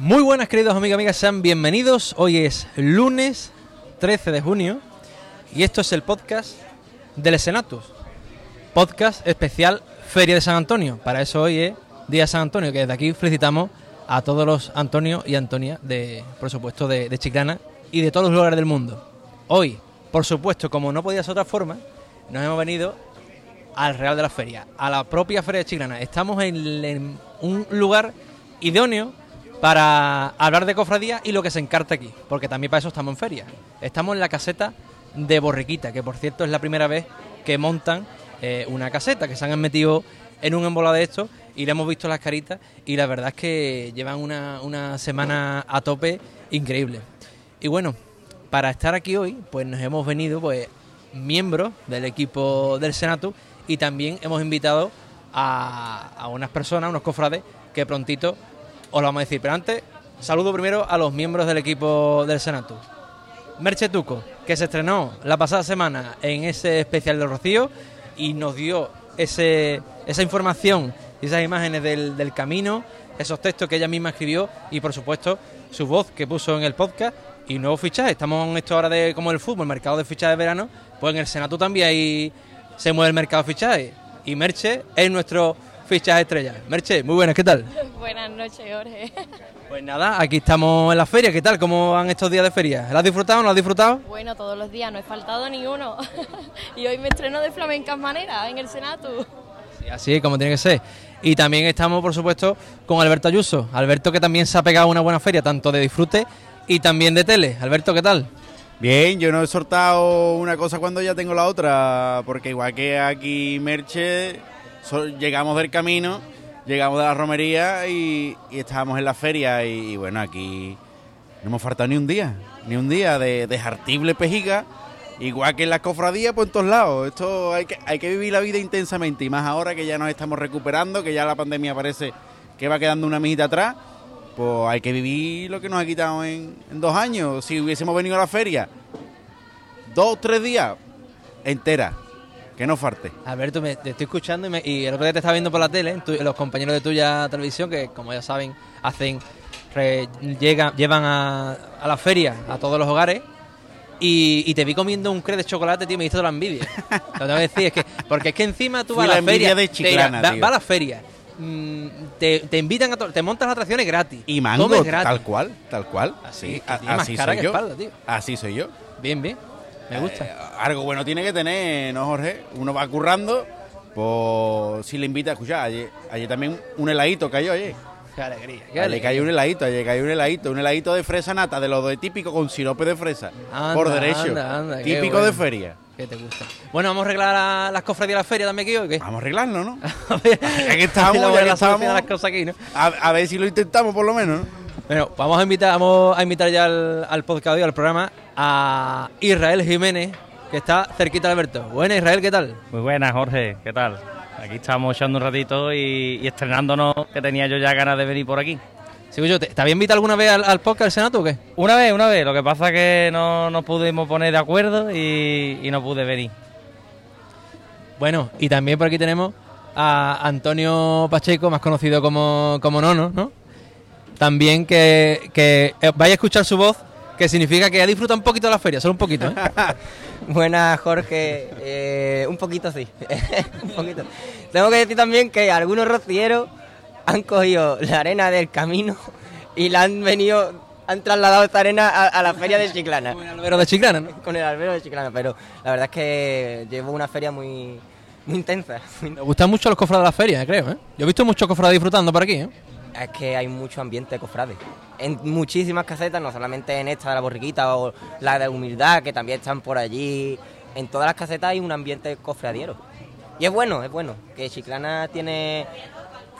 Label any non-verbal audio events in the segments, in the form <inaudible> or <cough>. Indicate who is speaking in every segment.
Speaker 1: Muy buenas queridos amigos y amigas, sean bienvenidos. Hoy es lunes 13 de junio y esto es el podcast del Senatus. Podcast especial Feria de San Antonio. Para eso hoy es Día San Antonio, que desde aquí felicitamos a todos los Antonio y Antonia, de, por supuesto, de, de Chiclana y de todos los lugares del mundo. Hoy, por supuesto, como no podía ser otra forma, nos hemos venido al Real de la Feria, a la propia Feria de Chiclana. Estamos en un lugar idóneo para hablar de cofradía y lo que se encarta aquí, porque también para eso estamos en feria. Estamos en la caseta de Borriquita, que por cierto es la primera vez que montan eh, una caseta, que se han metido en un embolado de esto y le hemos visto las caritas y la verdad es que llevan una, una semana a tope increíble. Y bueno, para estar aquí hoy, pues nos hemos venido pues miembros del equipo del Senato y también hemos invitado a, a unas personas, unos cofrades, que prontito os lo vamos a decir. Pero antes, saludo primero a los miembros del equipo del Senato. Merche Tuco, que se estrenó la pasada semana en ese especial de Rocío y nos dio ese, esa información y esas imágenes del, del camino, esos textos que ella misma escribió y por supuesto su voz que puso en el podcast y nuevos fichajes. Estamos en esto ahora de como el fútbol, el mercado de fichajes de verano, pues en el Senato también ahí se mueve el mercado de fichajes. Y Merche es nuestro fichaje estrella. Merche, muy buenas, ¿qué tal? <laughs>
Speaker 2: Buenas noches, Jorge.
Speaker 1: Pues nada, aquí estamos en la feria, ¿qué tal? ¿Cómo van estos días de feria? ¿Lo has disfrutado o no lo has disfrutado?
Speaker 2: Bueno, todos los días, no he faltado ni uno. <laughs> y hoy me estreno de flamencas maneras en el Senato.
Speaker 1: Sí, así como tiene que ser. Y también estamos, por supuesto, con Alberto Ayuso. Alberto que también se ha pegado una buena feria, tanto de disfrute y también de tele. Alberto, ¿qué tal?
Speaker 3: Bien, yo no he soltado una cosa cuando ya tengo la otra, porque igual que aquí Merche, llegamos del camino, llegamos de la romería y, estábamos en la feria y, bueno, aquí no hemos faltado ni un día, ni un día de, de jartible pejiga, igual que en las cofradías, pues en todos lados. Esto hay que, hay que vivir la vida intensamente y más ahora que ya nos estamos recuperando, que ya la pandemia parece que va quedando una mijita atrás. Pues hay que vivir lo que nos ha quitado en, en dos años. Si hubiésemos venido a la feria dos, tres días, entera, que no falte.
Speaker 1: Alberto, me, te estoy escuchando y, me- y el otro día te estaba viendo por la tele, tu- los compañeros de tuya televisión, que como ya saben, hacen re- llega- llevan a, a la feria a todos los hogares. Y, y te vi comiendo un cree de chocolate, tío, me hizo la envidia. Lo tengo que decir, es que, porque es que encima tú
Speaker 3: Fui
Speaker 1: vas a
Speaker 3: la
Speaker 1: la feria.
Speaker 3: de
Speaker 1: te
Speaker 3: Chiclana,
Speaker 1: va,
Speaker 3: tío.
Speaker 1: va a la feria. mm, te, te invitan a te montas las atracciones gratis.
Speaker 3: Y mango,
Speaker 1: gratis.
Speaker 3: tal cual, tal cual.
Speaker 1: Así,
Speaker 3: Sí, a- así soy yo.
Speaker 1: espalda.
Speaker 3: Así soy yo.
Speaker 1: Bien, bien. Me gusta.
Speaker 3: Eh, algo bueno tiene que tener, ¿no, Jorge? Uno va currando, pues si le invita a escuchar, ayer, ayer también un heladito cayó, ayer.
Speaker 1: qué alegría. Qué
Speaker 3: Ayer
Speaker 1: alegría.
Speaker 3: cayó un heladito, ayer cayó un heladito, un heladito de fresa nata, de lo de típico con sirope de fresa,
Speaker 1: Anda,
Speaker 3: por derecho.
Speaker 1: anda, anda, qué
Speaker 3: típico
Speaker 1: bueno.
Speaker 3: de feria.
Speaker 1: ¿Qué te gusta? Bueno, vamos a arreglar la- las cofradías de la feria también aquí hoy, ¿o ¿qué?
Speaker 3: Vamos a arreglarlo, ¿no? <laughs>
Speaker 1: A ver,
Speaker 3: que estamos,
Speaker 1: la
Speaker 3: ya que estamos.
Speaker 1: a las cosas aquí, ¿no?
Speaker 3: A, a ver si lo intentamos por lo menos, ¿no?
Speaker 1: Bueno, vamos a invitar, vamos a invitar ya al, al podcast hoy, al programa, a Israel Jiménez, que está cerquita de Alberto. Buena, Israel, ¿qué tal?
Speaker 4: Muy buenas, Jorge, ¿qué tal? Aquí estamos echando un ratito y, y estrenándonos, que tenía yo ya ganas de venir por aquí.
Speaker 1: Sigo yo, ¿te, ¿te había invitado alguna vez al, al podcast del Senato o qué?
Speaker 4: Una vez, una vez, lo que pasa es que no nos pudimos poner de acuerdo y, y no pude venir.
Speaker 1: Bueno, y también por aquí tenemos a Antonio Pacheco, más conocido como, como Nono, ¿no? También que, que eh, vaya a escuchar su voz, que significa que ha disfrutado un poquito de la feria, solo un poquito, ¿eh? <laughs>
Speaker 5: Buenas, Jorge. Eh, un poquito sí. <laughs> un poquito. Tengo que decir también que algunos rocieros han cogido la arena del camino y la han venido, han trasladado esta arena a, a la feria de Chiclana.
Speaker 1: Como el albero de Chiclana, ¿no?
Speaker 5: Con el albero de Chiclana, pero la verdad es que llevo una feria muy, muy intensa.
Speaker 1: Me gustan mucho los cofrades de la feria, creo, ¿eh? Yo he visto muchos cofrades disfrutando por aquí, ¿eh?
Speaker 5: Es que hay mucho ambiente de cofrades. En muchísimas casetas, no solamente en esta de la borriquita o la de humildad, que también están por allí. En todas las casetas hay un ambiente cofradiero. Y es bueno, es bueno. Que Chiclana tiene.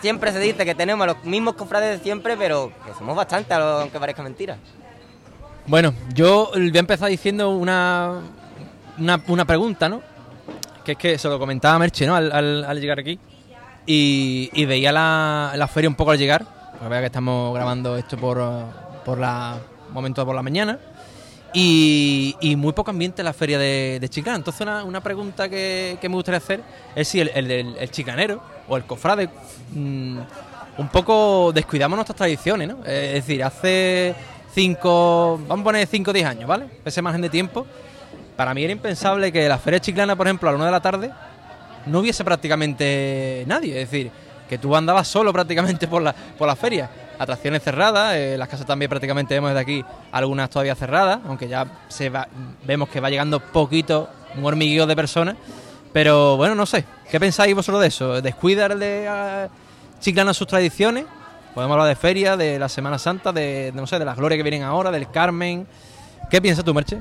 Speaker 5: Siempre se dice que tenemos los mismos cofrades de siempre, pero que somos bastantes, aunque parezca mentira.
Speaker 1: Bueno, yo voy a empezar diciendo una, una, una pregunta, ¿no? Que es que se lo comentaba Merche, ¿no? Al, al- al llegar aquí. Y, veía la, la feria un poco al llegar. Porque vea que estamos grabando esto por, por la momento por la mañana. Y, y muy poco ambiente en la feria de, de Chiclana. Entonces, una, una pregunta que, me gustaría hacer es si el, el- chicanero o el cofrade mm, un poco descuidamos nuestras tradiciones, ¿no? Es decir, hace cinco, vamos a poner 5 o 10 años, ¿vale? Ese margen de tiempo. Para mí era impensable que la Feria Chiclana, por ejemplo, a la 1 de la tarde, no hubiese prácticamente nadie. Es decir, que tú andabas solo prácticamente por la, por la feria. Atracciones cerradas, eh, las casas también prácticamente vemos desde aquí algunas todavía cerradas, aunque ya se va, vemos que va llegando poquito, un hormigueo de personas. Pero bueno, no sé, ¿qué pensáis vosotros de eso? ¿Descuida el de ah, Chiclana sus tradiciones? Podemos hablar de feria, de la Semana Santa, de, de, no sé, de las glorias que vienen ahora, del Carmen. ¿Qué piensas tú, Merche?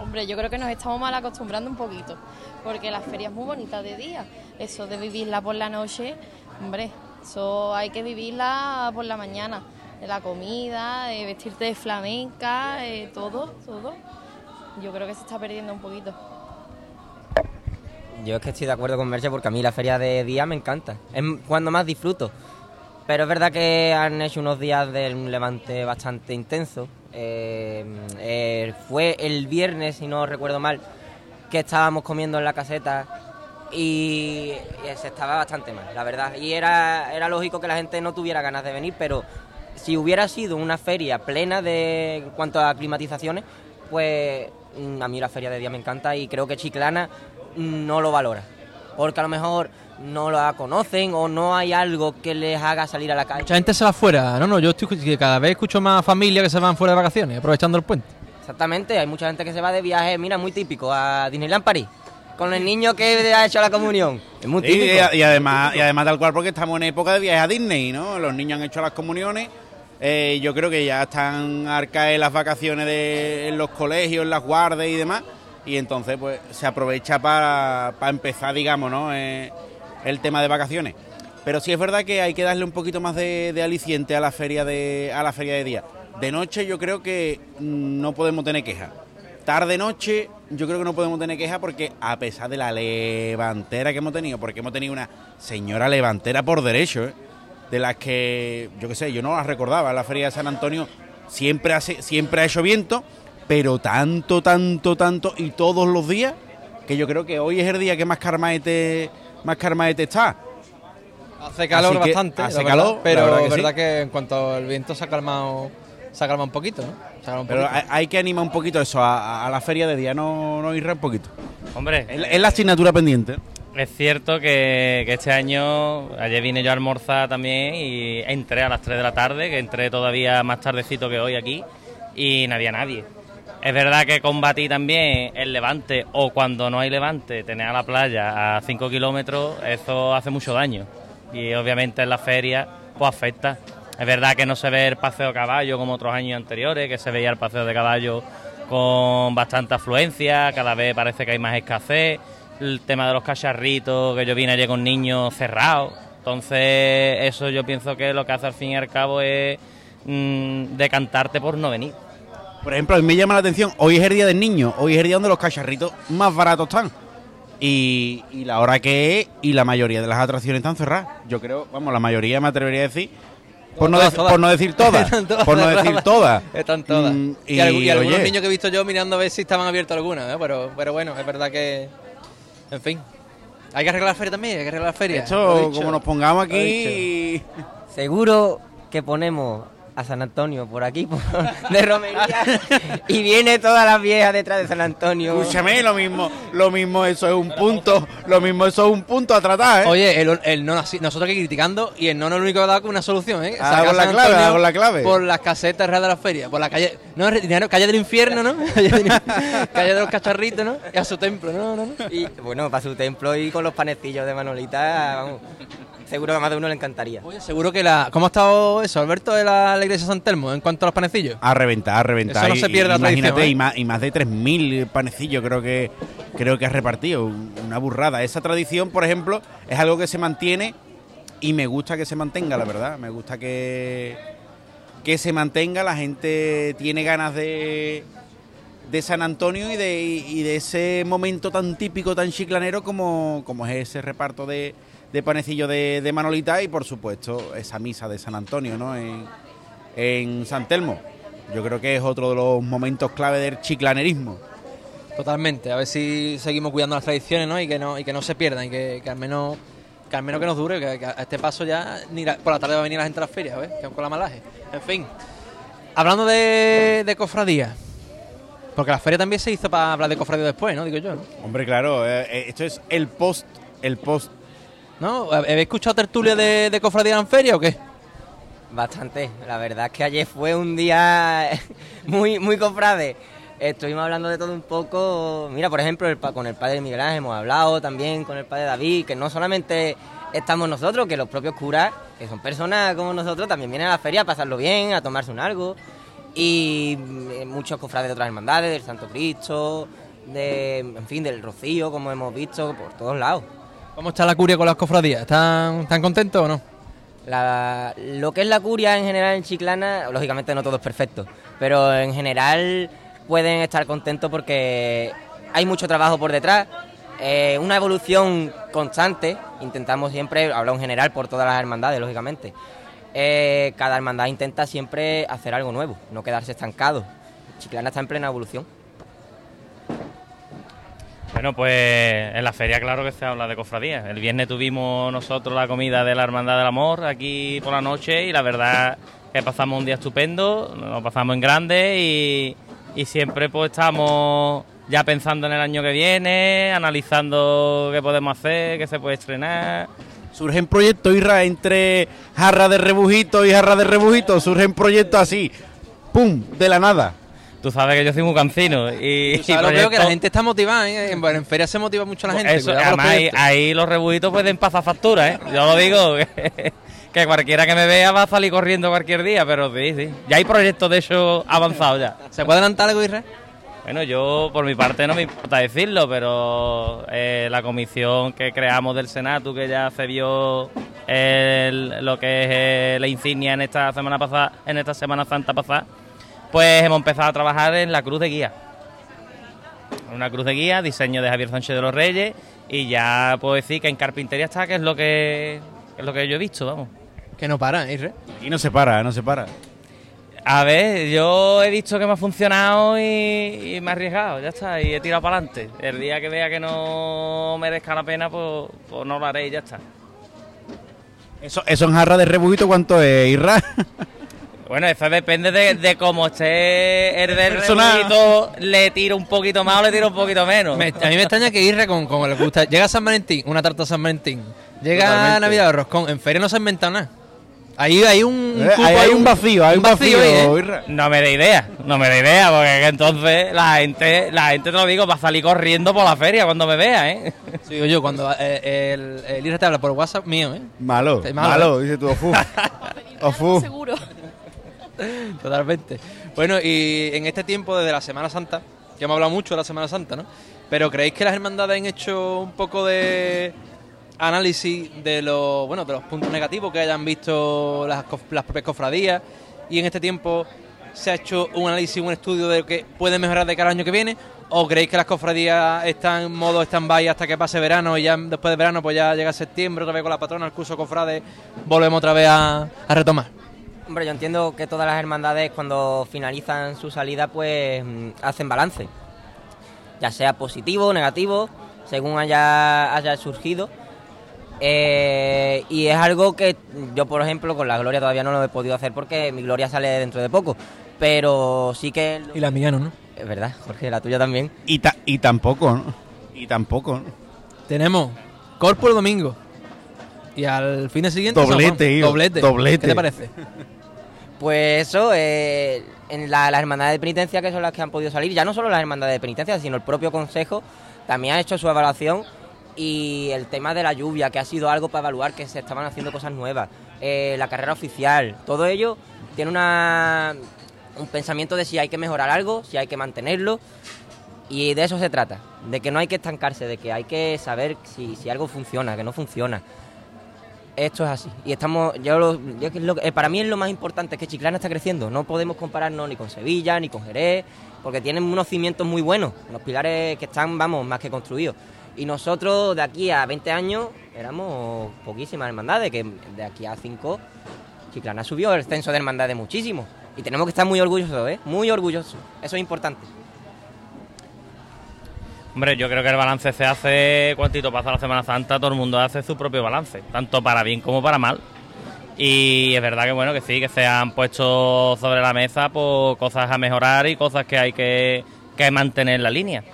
Speaker 2: Hombre, yo creo que nos estamos mal acostumbrando un poquito, porque la feria es muy bonita de día. Eso de vivirla por la noche, hombre, eso hay que vivirla por la mañana. De la comida, de vestirte de flamenca, eh, todo, todo. Yo creo que se está perdiendo un poquito.
Speaker 5: Yo es que estoy de acuerdo con Merche porque a mí la feria de día me encanta. Es cuando más disfruto. Pero es verdad que han hecho unos días de un levante bastante intenso. Eh, eh, fue el viernes, si no recuerdo mal, que estábamos comiendo en la caseta y, y se estaba bastante mal, la verdad. Y era, era lógico que la gente no tuviera ganas de venir, pero si hubiera sido una feria plena de en cuanto a climatizaciones, pues mm, a mí la feria de día me encanta y creo que Chiclana mm, no lo valora. Porque a lo mejor no la conocen o no hay algo que les haga salir a la calle.
Speaker 1: Mucha gente se va fuera. No, no, yo estoy, que cada vez escucho más familias que se van fuera de vacaciones, aprovechando el puente.
Speaker 5: Exactamente, hay mucha gente que se va de viaje, mira, muy típico, a Disneyland París, con el niño que <laughs> ha hecho la comunión. Es muy típico.
Speaker 3: y, y además, y además tal cual porque estamos en época de viajes a Disney, ¿no? Los niños han hecho las comuniones. eh, yo creo que ya están arcadas las vacaciones de, en los colegios, en las guardas y demás. Y entonces, pues, se aprovecha para, para empezar, digamos, ¿no? Eh, el tema de vacaciones. Pero sí es verdad que hay que darle un poquito más de, aliciente a la feria de a la feria de día. De noche yo creo que mm, no podemos tener queja. Tarde noche yo creo que no podemos tener queja porque a pesar de la levantera que hemos tenido, porque hemos tenido una señora levantera por derecho, ¿eh? de las que yo qué sé, yo no las recordaba, la feria de San Antonio siempre hace siempre ha hecho viento, pero tanto tanto tanto y todos los días que yo creo que hoy es el día que más carmaete más carmaete está.
Speaker 1: Hace calor
Speaker 3: que
Speaker 1: bastante,
Speaker 3: hace
Speaker 1: la verdad,
Speaker 3: calor, la
Speaker 1: pero
Speaker 3: verdad que
Speaker 1: es verdad
Speaker 3: sí.
Speaker 1: que en cuanto al viento se ha calmado, se ha calmado un poquito, ¿no? Se ha calmado un
Speaker 3: Pero
Speaker 1: poquito.
Speaker 3: hay, que animar un poquito eso a, a la feria de día, no, no irra un poquito.
Speaker 4: Hombre,
Speaker 3: Es, la- es la asignatura pendiente.
Speaker 4: es cierto que, que este año, ayer vine yo a almorzar también y entré a las 3 de la tarde, que entré todavía más tardecito que hoy aquí y no había nadie. Es verdad que combatí también el levante o cuando no hay levante, tener a la playa a 5 kilómetros, eso hace mucho daño. Y obviamente en la feria pues afecta. Es verdad que no se ve el paseo de caballo como otros años anteriores, que se veía el paseo de caballo con bastante afluencia, cada vez parece que hay más escasez. El tema de los cacharritos, que yo vine ayer con niños cerrados. Entonces, eso yo pienso que lo que hace al fin y al cabo es mm, decantarte por no venir.
Speaker 3: Por ejemplo, a mí me llama la atención, hoy es el día del niño, hoy es el día donde los cacharritos más baratos están. Y, y la hora que es, y la mayoría de las atracciones están cerradas. Yo creo, vamos, la mayoría me atrevería a decir, por no,
Speaker 1: Todas,
Speaker 3: dec-
Speaker 1: todas.
Speaker 3: por no decir todas, <laughs>
Speaker 1: Están todas
Speaker 3: por no decir todas.
Speaker 1: Están todas.
Speaker 3: Mm,
Speaker 1: y,
Speaker 3: y,
Speaker 1: algu- y algunos
Speaker 3: oye,
Speaker 1: niños que he visto yo mirando a ver si estaban abiertos algunas, ¿eh? pero, pero bueno, es verdad que. En fin. Hay que arreglar la feria también, hay que arreglar la feria.
Speaker 3: Esto, como nos pongamos aquí...
Speaker 5: Seguro que ponemos a San Antonio por aquí, por- <laughs> de romería, y viene todas las viejas detrás de San Antonio.
Speaker 3: Escúchame, lo mismo, lo mismo eso es un punto, lo mismo eso es un punto a tratar, ¿eh?
Speaker 1: Oye, el, el no, nosotros aquí criticando y el no es el único que ha dado con una solución, ¿eh?
Speaker 3: Ah, con la clave,
Speaker 1: Antonio
Speaker 3: ah, con la clave.
Speaker 1: Por las casetas reales de la feria, por la calle. No, dinero, calle del infierno, ¿no? <laughs> calle de los cacharritos, ¿no? Y a su templo, ¿no? no, no.
Speaker 5: Y bueno, para su templo y con los panecillos de Manolita, vamos, seguro que a más de uno le encantaría.
Speaker 1: Oye, seguro que la. ¿Cómo ha estado eso, Alberto, de la, la iglesia de San Telmo en cuanto a los panecillos?
Speaker 3: A reventar, a reventar.
Speaker 1: Eso no
Speaker 3: Y-
Speaker 1: se pierde la
Speaker 3: Imagínate,
Speaker 1: tradición, ¿eh?
Speaker 3: y, más, y más de 3.000 panecillos creo que creo que has repartido. Una burrada. Esa tradición, por ejemplo, es algo que se mantiene y me gusta que se mantenga, la verdad. Me gusta que, que se mantenga. La gente tiene ganas de, de San Antonio y de, y de ese momento tan típico, tan chiclanero como, como es ese reparto de, de panecillo de, de Manolita y, por supuesto, esa misa de San Antonio, ¿no? En, en San Telmo. Yo creo que es otro de los momentos clave del chiclanerismo.
Speaker 1: Totalmente, a ver si seguimos cuidando las tradiciones, ¿no? Y que no, y que no se pierdan, y que, que al menos Que al menos que nos dure, que, que a este paso ya ni la- por la tarde va a venir la gente a las ferias, ¿ves? Que con la malaje. En fin. Hablando de, de cofradía. Porque la feria también se hizo para hablar de cofradía después, ¿no? Digo yo, ¿no?
Speaker 3: Hombre, claro, eh, eh, esto es el post, el post.
Speaker 1: ¿No? ¿Habéis escuchado tertulia de, de cofradía en feria o qué?
Speaker 5: Bastante. La verdad es que ayer fue un día <laughs> muy, muy cofrade. Estuvimos hablando de todo un poco. Mira, por ejemplo, con el padre Miguel Ángel hemos hablado también con el padre David, que no solamente estamos nosotros, que los propios curas, que son personas como nosotros, también vienen a la feria a pasarlo bien, a tomarse un algo. Y mm, muchos cofrades de otras hermandades, del Santo Cristo, de, en fin, del Rocío, como hemos visto, por todos lados.
Speaker 1: ¿Cómo está la curia con las cofradías? ¿Están, ¿están contentos o no?
Speaker 5: Lo que es la curia en general en Chiclana, lógicamente no todo es perfecto, pero en general pueden estar contentos porque hay mucho trabajo por detrás, eh, una evolución constante, intentamos siempre, hablo en general por todas las hermandades, lógicamente, Eh, cada hermandad intenta siempre hacer algo nuevo, no quedarse estancado. Chiclana está en plena evolución.
Speaker 4: Bueno, pues en la feria claro que se habla de cofradías. El viernes tuvimos nosotros la comida de la Hermandad del Amor aquí por la noche y la verdad que pasamos un día estupendo, nos pasamos en grande y, siempre pues estamos ya pensando en el año que viene, analizando qué podemos hacer, qué se puede estrenar.
Speaker 3: Surgen proyectos, Irra, entre jarra de rebujito y jarra de rebujito, surgen proyectos así, ¡pum!, de la nada.
Speaker 4: Tú sabes que yo soy muy cancino y,
Speaker 1: Tú <laughs> sabes
Speaker 4: y
Speaker 1: lo peor que la gente está motivada, ¿eh? En, en feria se motiva mucho la gente.
Speaker 4: Eso,
Speaker 1: con los
Speaker 4: además, ahí, ahí los rebujitos pueden pasar factura, ¿eh? Yo lo digo, que, <laughs> que cualquiera que me vea va a salir corriendo cualquier día, pero sí, sí. Ya hay proyectos de hecho avanzados ya.
Speaker 1: ¿Se puede adelantar algo, Israel?
Speaker 4: Bueno, yo por mi parte no me importa decirlo, pero eh, la comisión que creamos del Senado, que ya se vio el- lo que es eh, la insignia en esta semana pasada, en esta Semana Santa pasada, pues hemos empezado a trabajar en la cruz de guía. Una cruz de guía, diseño de Javier Sánchez de los Reyes, y ya puedo decir que en carpintería está, que es lo que, que es lo que yo he visto, vamos.
Speaker 1: Que no para, ¿eh, Israel.
Speaker 3: Y no se para, no se para.
Speaker 4: A ver, yo he visto que me ha funcionado y, y me he arriesgado, ya está, y he tirado para adelante. El día que vea que no merezca la pena, pues, pues no lo haré y ya está.
Speaker 3: Eso, eso en jarra de rebujito, ¿cuánto es, Irra? <laughs>
Speaker 4: Bueno, eso depende de, de cómo esté el del
Speaker 3: Personal.
Speaker 4: le tiro un poquito más o le tiro un poquito menos.
Speaker 1: Me- a mí me extraña que Irre con, con el gusta. Llega San Valentín, una tarta San Valentín. Llega
Speaker 3: Totalmente.
Speaker 1: Navidad de roscón. En feria no se ha inventado nada. Ahí hay un.
Speaker 3: Eh,
Speaker 1: cupo,
Speaker 3: ahí hay un vacío, hay un vacío,
Speaker 1: ahí, ¿eh?
Speaker 3: Irra.
Speaker 4: No me da idea, no me da idea, porque que entonces la gente, la gente te lo digo, va a salir corriendo por la feria cuando me vea, ¿eh?
Speaker 1: Sí, digo yo, cuando eh, el, el Irre te habla por WhatsApp mío, ¿eh?
Speaker 3: Malo, malo,
Speaker 1: malo,
Speaker 3: dice tú, ofu. <laughs> ofu.
Speaker 2: Seguro. <laughs>
Speaker 1: Totalmente. Bueno, y en este tiempo desde la Semana Santa, que hemos hablado mucho de la Semana Santa, ¿no? Pero ¿creéis que las hermandades han hecho un poco de análisis de los, bueno, de los puntos negativos que hayan visto las, las propias cofradías y en este tiempo se ha hecho un análisis, un estudio de lo que puede mejorar de cara al año que viene? ¿O creéis que las cofradías están en modo stand-by hasta que pase verano y ya después de verano pues ya llega septiembre otra vez con la patrona, el curso cofrade, volvemos otra vez a, a retomar?
Speaker 5: Hombre, yo entiendo que todas las hermandades cuando finalizan su salida pues mm, hacen balance, ya sea positivo o negativo, según haya, haya surgido. Eh, y es algo que yo, por ejemplo, con la Gloria todavía no lo he podido hacer porque mi Gloria sale dentro de poco. Pero sí que...
Speaker 1: Y la mía no, ¿no?
Speaker 5: Es verdad, Jorge, la tuya también.
Speaker 3: Y, ta- y tampoco, ¿no? Y tampoco, ¿no?
Speaker 1: Tenemos Corpo el domingo. Y al fin de siguiente.
Speaker 3: Doblete, hijo,
Speaker 1: Doblete.
Speaker 3: doblete.
Speaker 1: ¿Qué te parece? <laughs>
Speaker 5: Pues eso, eh, en la- las hermandades de penitencia que son las que han podido salir, ya no solo las hermandades de penitencia, sino el propio consejo también ha hecho su evaluación y el tema de la lluvia, que ha sido algo para evaluar que se estaban haciendo cosas nuevas, eh, la carrera oficial, todo ello tiene una, un pensamiento de si hay que mejorar algo, si hay que mantenerlo y de eso se trata, de que no hay que estancarse, de que hay que saber si, si algo funciona, que no funciona. Esto es así. Y estamos, yo lo, yo es eh, para mí es lo más importante, que Chiclana está creciendo. No podemos compararnos ni con Sevilla, ni con Jerez, porque tienen unos cimientos muy buenos, unos pilares que están, vamos, más que construidos. Y nosotros de aquí a 20 años éramos poquísimas hermandades, que de aquí a 5 Chiclana subió el censo de hermandades muchísimo. Y tenemos que estar muy orgullosos, ¿eh? Muy orgullosos. Eso es importante.
Speaker 4: Hombre, yo creo que el balance se hace cuantito pasa la Semana Santa, todo el mundo hace su propio balance, tanto para bien como para mal. Y es verdad que bueno, que sí, que se han puesto sobre la mesa pues, cosas a mejorar y cosas que hay que, que mantener en la línea.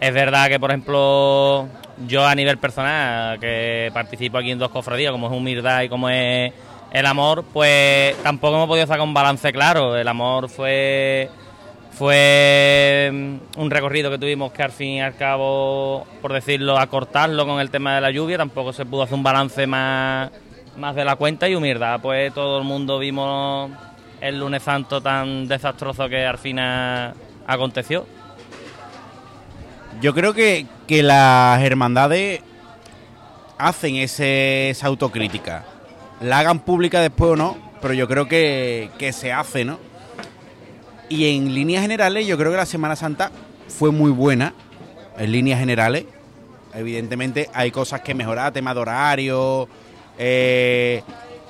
Speaker 4: Es verdad que, por ejemplo, yo a nivel personal, que participo aquí en dos cofradías, como es humildad y como es el amor, pues tampoco hemos podido sacar un balance claro. El amor fue fue mm, un recorrido que tuvimos que al fin y al cabo, por decirlo, acortarlo con el tema de la lluvia. Tampoco se pudo hacer un balance más, más de la cuenta y humildad. Pues todo el mundo vimos el lunes santo tan desastroso que al final aconteció.
Speaker 3: Yo creo que, que las hermandades hacen ese, esa autocrítica. La hagan pública después o no, pero yo creo que, que se hace, ¿no? Y en líneas generales, yo creo que la Semana Santa fue muy buena, en líneas generales. Evidentemente hay cosas que mejorar, tema de horario, eh,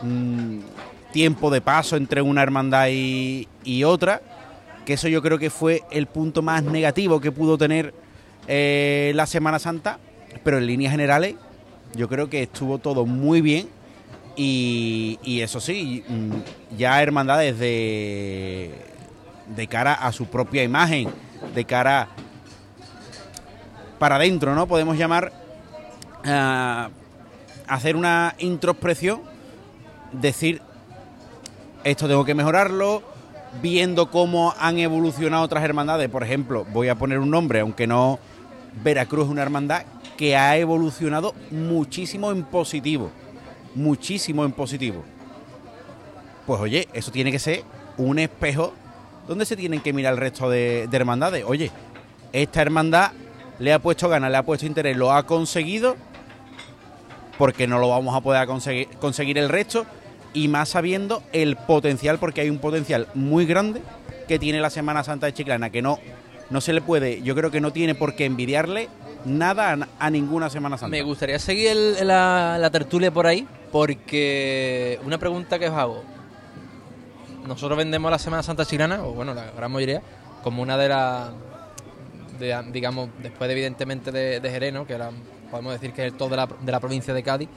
Speaker 3: mm, tiempo de paso entre una hermandad y, y otra, que eso yo creo que fue el punto más negativo que pudo tener eh, la Semana Santa, pero en líneas generales yo creo que estuvo todo muy bien y, y eso sí, mm, ya hermandades de, de cara a su propia imagen, de cara para adentro, ¿no? Podemos llamar a hacer una introspección, decir, esto tengo que mejorarlo, viendo cómo han evolucionado otras hermandades. Por ejemplo, voy a poner un nombre, aunque no Veracruz es una hermandad que ha evolucionado muchísimo en positivo. Muchísimo en positivo. Pues oye, eso tiene que ser un espejo donde se tienen que mirar el resto de, de hermandades. Oye, esta hermandad le ha puesto ganas, le ha puesto interés, lo ha conseguido, porque no lo vamos a poder conseguir, el resto, y más sabiendo el potencial, porque hay un potencial muy grande que tiene la Semana Santa de Chiclana, que no, no se le puede, yo creo que no tiene por qué envidiarle nada a, ninguna Semana Santa.
Speaker 1: Me gustaría seguir la, la tertulia por ahí, porque una pregunta que os hago. Nosotros vendemos la Semana Santa Chilana, o bueno, la gran mayoría, como una de las, digamos, después de, evidentemente de, de que la- podemos decir que es el top de la, de la provincia de Cádiz,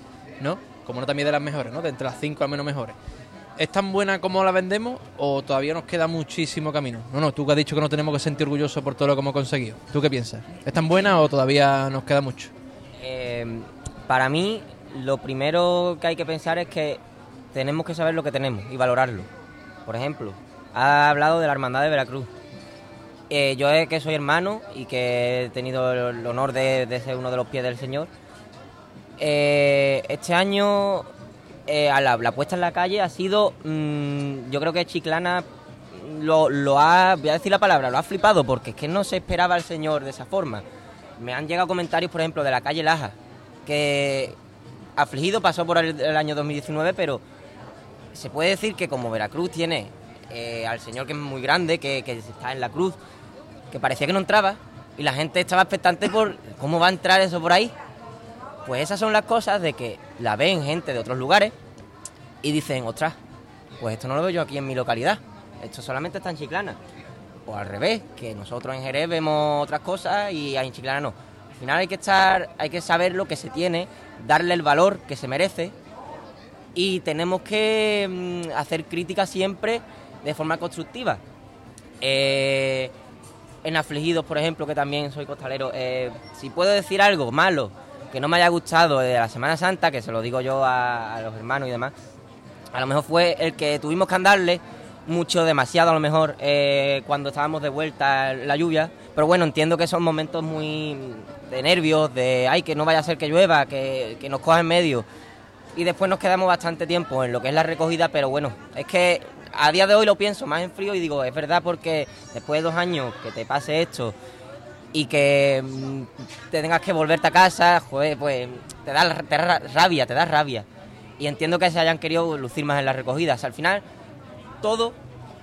Speaker 1: ¿no? como una también de las mejores, ¿no? de entre las cinco al menos mejores. ¿Es tan buena como la vendemos o todavía nos queda muchísimo camino? No, no, tú que has dicho que no tenemos que sentir orgullosos por todo lo que hemos conseguido. ¿Tú qué piensas? ¿Es tan buena o todavía nos queda mucho?
Speaker 5: Eh, para mí, lo primero que hay que pensar es que tenemos que saber lo que tenemos y valorarlo. Por ejemplo, ha hablado de la Hermandad de Veracruz. Eh, yo es que soy hermano y que he tenido el honor de, ser uno de los pies del Señor. Eh, este año eh, a la, puesta en la calle ha sido, mm, yo creo que Chiclana lo, lo ha, voy a decir la palabra, lo ha flipado porque es que no se esperaba al Señor de esa forma. Me han llegado comentarios, por ejemplo, de la calle Laja, que afligido pasó por el año 2019, pero se puede decir que como Veracruz tiene eh, al Señor que es muy grande, que, está en la cruz, que parecía que no entraba, y la gente estaba expectante por cómo va a entrar eso por ahí. Pues esas son las cosas de que la ven gente de otros lugares y dicen, ostras, pues esto no lo veo yo aquí en mi localidad, esto solamente está en Chiclana. O al revés, que nosotros en Jerez vemos otras cosas y en Chiclana no. Al final hay que estar, hay que saber lo que se tiene, darle el valor que se merece y tenemos que mm, hacer críticas siempre de forma constructiva. Eh, en Afligidos, por ejemplo, que también soy costalero, eh, si puedo decir algo malo que no me haya gustado de la Semana Santa, que se lo digo yo a, los hermanos y demás, a lo mejor fue el que tuvimos que andarle mucho, demasiado a lo mejor, eh, cuando estábamos de vuelta la lluvia. Pero bueno, entiendo que son momentos muy de nervios, de ay, que no vaya a ser que llueva, que, que nos coja en medio. Y después nos quedamos bastante tiempo en lo que es la recogida, pero bueno, es que a día de hoy lo pienso más en frío y digo, es verdad porque después de dos años que te pase esto y que mm, te tengas que volverte a casa, joder, pues te da, te da ra- rabia, te da rabia. Y entiendo que se hayan querido lucir más en las recogidas. Al final, todo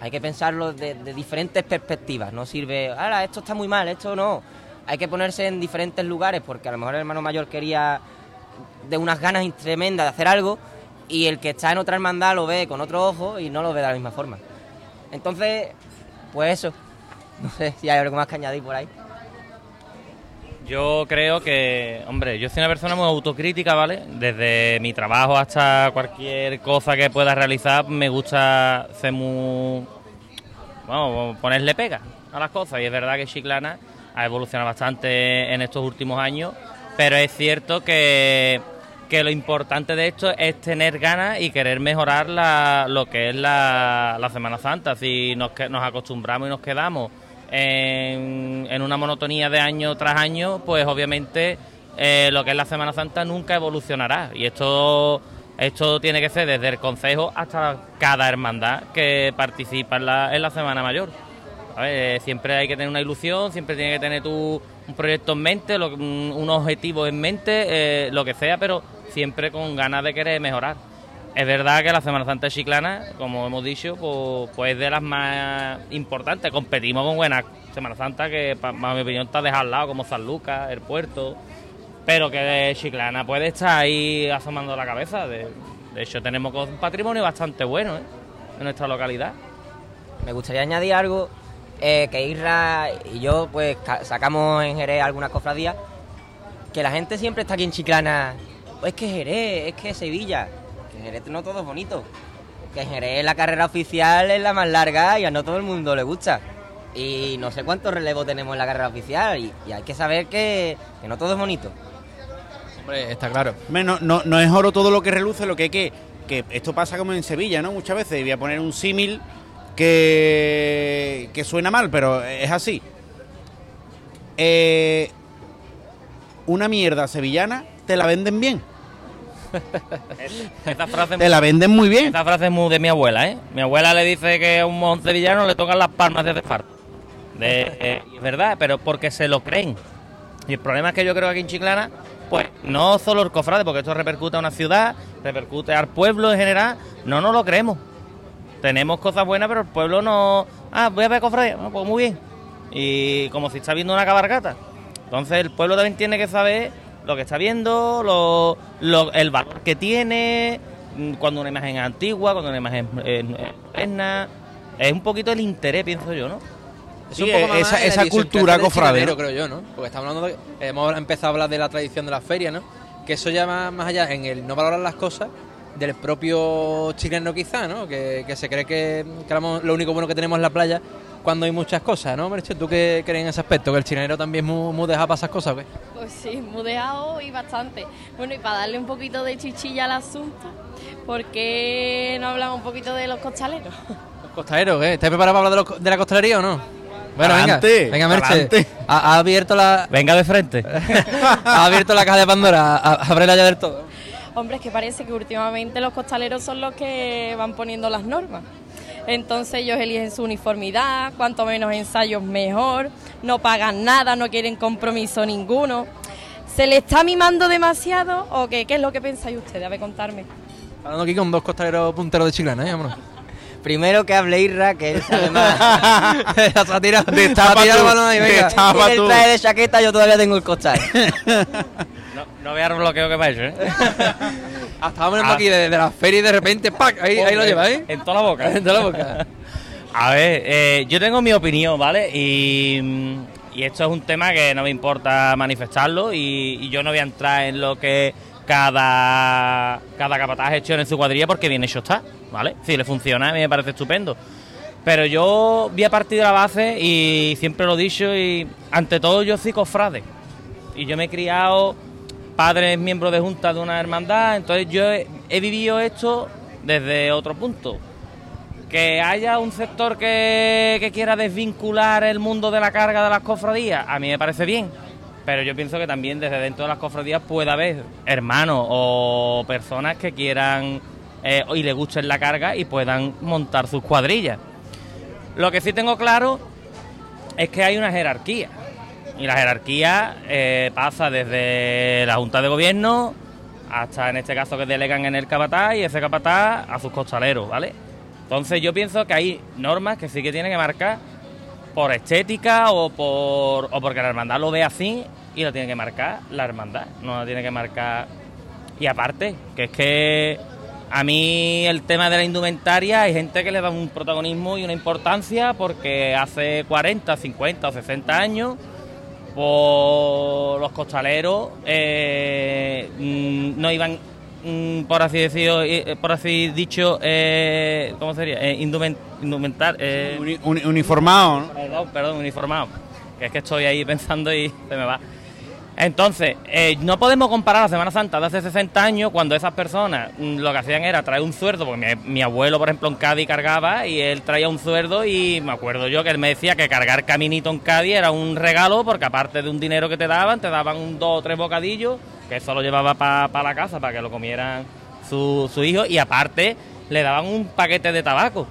Speaker 5: hay que pensarlo de, de diferentes perspectivas. No sirve, ahora esto está muy mal, esto no. Hay que ponerse en diferentes lugares porque a lo mejor el hermano mayor quería de unas ganas tremendas de hacer algo y el que está en otra hermandad lo ve con otro ojo y no lo ve de la misma forma. Entonces, pues eso. No sé si hay algo más que añadir por ahí.
Speaker 4: Yo creo que, hombre, yo soy una persona muy autocrítica, ¿vale? Desde mi trabajo hasta cualquier cosa que pueda realizar, me gusta ser muy. Vamos, ponerle pega a las cosas. Y es verdad que Chiclana ha evolucionado bastante en estos últimos años, pero es cierto que, que lo importante de esto es tener ganas y querer mejorar la, lo que es la, la Semana Santa. Si nos, nos acostumbramos y nos quedamos en, en una monotonía de año tras año, pues obviamente eh, lo que es la Semana Santa nunca evolucionará. Y esto, esto tiene que ser desde el Consejo hasta cada hermandad que participa en la, en la Semana Mayor. A ver, eh, siempre hay que tener una ilusión, siempre tiene que tener tú un proyecto en mente, lo- un, objetivo en mente, eh, lo que sea, pero siempre con ganas de querer mejorar. Es verdad que la Semana Santa Chiclana, como hemos dicho, pues, pues es de las más importantes. Competimos con buenas Semana Santa que, para mi opinión, está dejada al lado, como San Lucas, el puerto. Pero que Chiclana puede estar ahí asomando la cabeza. De, de hecho, tenemos un patrimonio bastante bueno ¿eh? en nuestra localidad.
Speaker 5: Me gustaría añadir algo, eh, que Isra y yo pues ca- sacamos en Jerez algunas cofradías, que la gente siempre está aquí en Chiclana, pues es que Jerez, es que Sevilla, que Jerez no todo es bonito, que en Jerez la carrera oficial es la más larga y a no todo el mundo le gusta. Y no sé cuántos relevos tenemos en la carrera oficial y, y hay que saber que, que no todo es bonito.
Speaker 1: Hombre, está claro.
Speaker 3: No, no, no es oro todo lo que reluce, lo que hay que. Que esto pasa como en Sevilla, ¿no? Muchas veces. Voy a poner un símil que, que suena mal, pero es así. Eh, una mierda sevillana te la venden bien.
Speaker 4: Esa frase
Speaker 3: Te la venden muy bien.
Speaker 4: Esta frase es muy de mi abuela, ¿eh? Mi abuela le dice que a un montevillano le tocan las palmas de farto. De, eh, es verdad, pero porque se lo creen. Y el problema es que yo creo que aquí en Chiclana, pues no solo el cofrade, porque esto repercute a una ciudad, repercute al pueblo en general, no nos lo creemos. Tenemos cosas buenas, pero el pueblo no... Ah, voy a ver cofrade, Ah, pues muy bien. Y como si está viendo una cabargata. Entonces el pueblo también tiene que saber lo que está viendo, lo, lo- el valor que tiene, mm, cuando una imagen es antigua, cuando una imagen es moderna. Es un poquito el interés, pienso yo, ¿no?
Speaker 1: Es
Speaker 3: Sí,
Speaker 1: un poco
Speaker 3: esa- esa cultura
Speaker 1: idiosincrasia del
Speaker 3: cofrade,
Speaker 1: creo yo, ¿no? Porque estamos hablando de, hemos empezado a hablar de la tradición de la feria, ¿no? Que eso ya más, más allá en el no valorar las cosas del propio chileno quizá, ¿no? Que, que se cree que, que lo único bueno que tenemos en la playa cuando hay muchas cosas, ¿no, Merche? ¿Tú qué crees en ese aspecto? ¿Que el chileno también es muy, muy dejado para esas cosas o qué?
Speaker 2: Pues sí, mudeado y bastante. Bueno, y para darle un poquito de chichilla al asunto, ¿por qué no hablamos un poquito de los costaleros? <laughs>
Speaker 1: Los costaderos, ¿qué? ¿Estás preparado para hablar de, los- de la costalería o no? Bueno, venga, venga, Merche. Ha, ha abierto la...
Speaker 4: Venga de frente. <laughs>
Speaker 1: ha abierto la caja de Pandora, ábrela ya del todo.
Speaker 2: Hombre, es que parece que últimamente los costaleros son los que van poniendo las normas. Entonces ellos eligen su uniformidad, cuanto menos ensayos mejor, no pagan nada, no quieren compromiso ninguno. ¿Se le está mimando demasiado o qué? ¿Qué es lo que pensáis ustedes? A ver, contarme.
Speaker 1: Hablando aquí con dos costaleros punteros de Chiclana, ¿eh? Vámonos.
Speaker 5: Primero que hable Isra, que él sabe más. <laughs>
Speaker 1: se ha tirado,
Speaker 3: Destapa
Speaker 1: el balón ahí, venga.
Speaker 3: destapa.
Speaker 5: Él
Speaker 3: tú.
Speaker 5: trae de chaqueta, yo todavía tengo el costal.
Speaker 4: No, no veas el bloqueo que me ha hecho, ¿eh?
Speaker 1: Estaba poniendo
Speaker 4: Ah.
Speaker 1: aquí de, de la feria y de repente, ¡pac! Ahí, ahí lo lleva, ¿eh?
Speaker 4: En toda la boca. <laughs>
Speaker 1: En toda la boca.
Speaker 4: A ver, eh, yo tengo mi opinión, ¿vale? Y, y esto es un tema que no me importa manifestarlo y, y yo no voy a entrar en lo que cada, cada capataz gestione en su cuadrilla porque bien hecho está, ¿vale? Si le funciona, a mí me parece estupendo. Pero yo voy a partir de la base y siempre lo he dicho y ante todo yo soy cofrade. Y yo me he criado, padre es miembro de junta de una hermandad, entonces yo he, he vivido esto desde otro punto. Que haya un sector que, que quiera desvincular el mundo de la carga de las cofradías, a mí me parece bien. Pero yo pienso que también desde dentro de las cofradías puede haber hermanos o personas que quieran eh, y le gusten la carga y puedan montar sus cuadrillas. Lo que sí tengo claro es que hay una jerarquía. Y la jerarquía eh, pasa desde la Junta de Gobierno hasta en este caso que delegan en el capataz y ese capataz a sus costaleros, ¿vale? Entonces yo pienso que hay normas que sí que tienen que marcar por estética o por o porque la hermandad lo ve así y lo tiene que marcar la hermandad, no lo tiene que marcar. Y aparte, que es que a mí el tema de la indumentaria hay gente que le da un protagonismo y una importancia porque hace 40, 50 o 60 años por los costaleros eh, mm, no iban, por así decirlo, eh, por así dicho, eh, ¿cómo sería? Eh, indumen- indumentar, eh,
Speaker 3: Uni- uni- uniformado, ¿no?
Speaker 4: Perdón, perdón, uniformado. Que es que estoy ahí pensando y se me va. Entonces, eh, no podemos comparar la Semana Santa de hace 60 años cuando esas personas mm, lo que hacían era traer un sueldo, porque mi, mi abuelo, por ejemplo, en Cádiz cargaba y él traía un sueldo y me acuerdo yo que él me decía que cargar caminito en Cádiz era un regalo porque aparte de un dinero que te daban, te daban un dos o tres bocadillos, que eso lo llevaba para la casa para que lo comieran su, su hijo y aparte le daban un paquete de tabaco.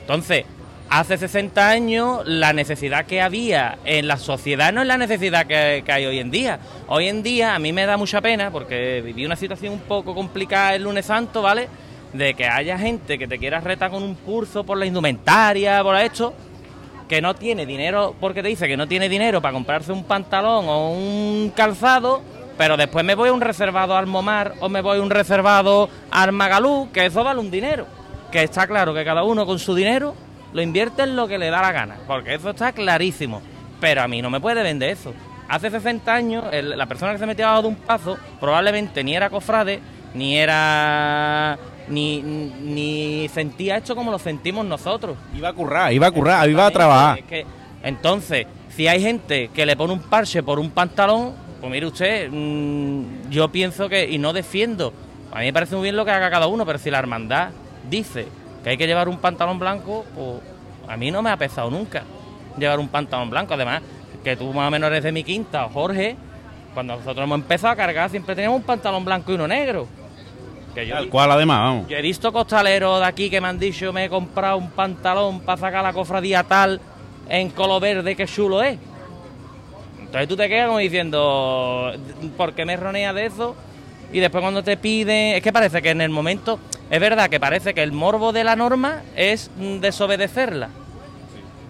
Speaker 4: Entonces, hace 60 años la necesidad que había en la sociedad no es la necesidad que, que hay hoy en día. Hoy en día a mí me da mucha pena porque viví una situación un poco complicada el lunes santo, ¿vale? De que haya gente que te quiera retar con un curso por la indumentaria, por esto, que no tiene dinero, porque te dice que no tiene dinero para comprarse un pantalón o un calzado, pero después me voy a un reservado al Momar o me voy a un reservado al Magalú, que eso vale un dinero. Que está claro que cada uno con su dinero lo invierte en lo que le da la gana, porque eso está clarísimo. Pero a mí no me puede vender eso. Hace 60 años, el- la persona que se metía abajo de un pazo probablemente ni era cofrade, ni era. ni, ni sentía esto como lo sentimos nosotros.
Speaker 3: Iba a currar, iba a currar, iba a trabajar.
Speaker 4: Es que, entonces, si hay gente que le pone un parche por un pantalón, pues mire usted, mm, yo pienso que, y no defiendo, a mí me parece muy bien lo que haga cada uno, pero si la hermandad dice que hay que llevar un pantalón blanco, pues a mí no me ha pesado nunca llevar un pantalón blanco. Además, que tú más o menos eres de mi quinta, o Jorge, cuando nosotros hemos empezado a cargar siempre teníamos un pantalón blanco y uno negro. Que yo
Speaker 3: Tal cual, además, vamos.
Speaker 4: yo he visto costaleros de aquí que me han dicho me he comprado un pantalón para sacar la cofradía tal en color verde que chulo es. Entonces tú te quedas como diciendo, ¿por qué me ronea de eso? Y después cuando te piden, es que parece que en el momento, es verdad que parece que el morbo de la norma es mm, desobedecerla.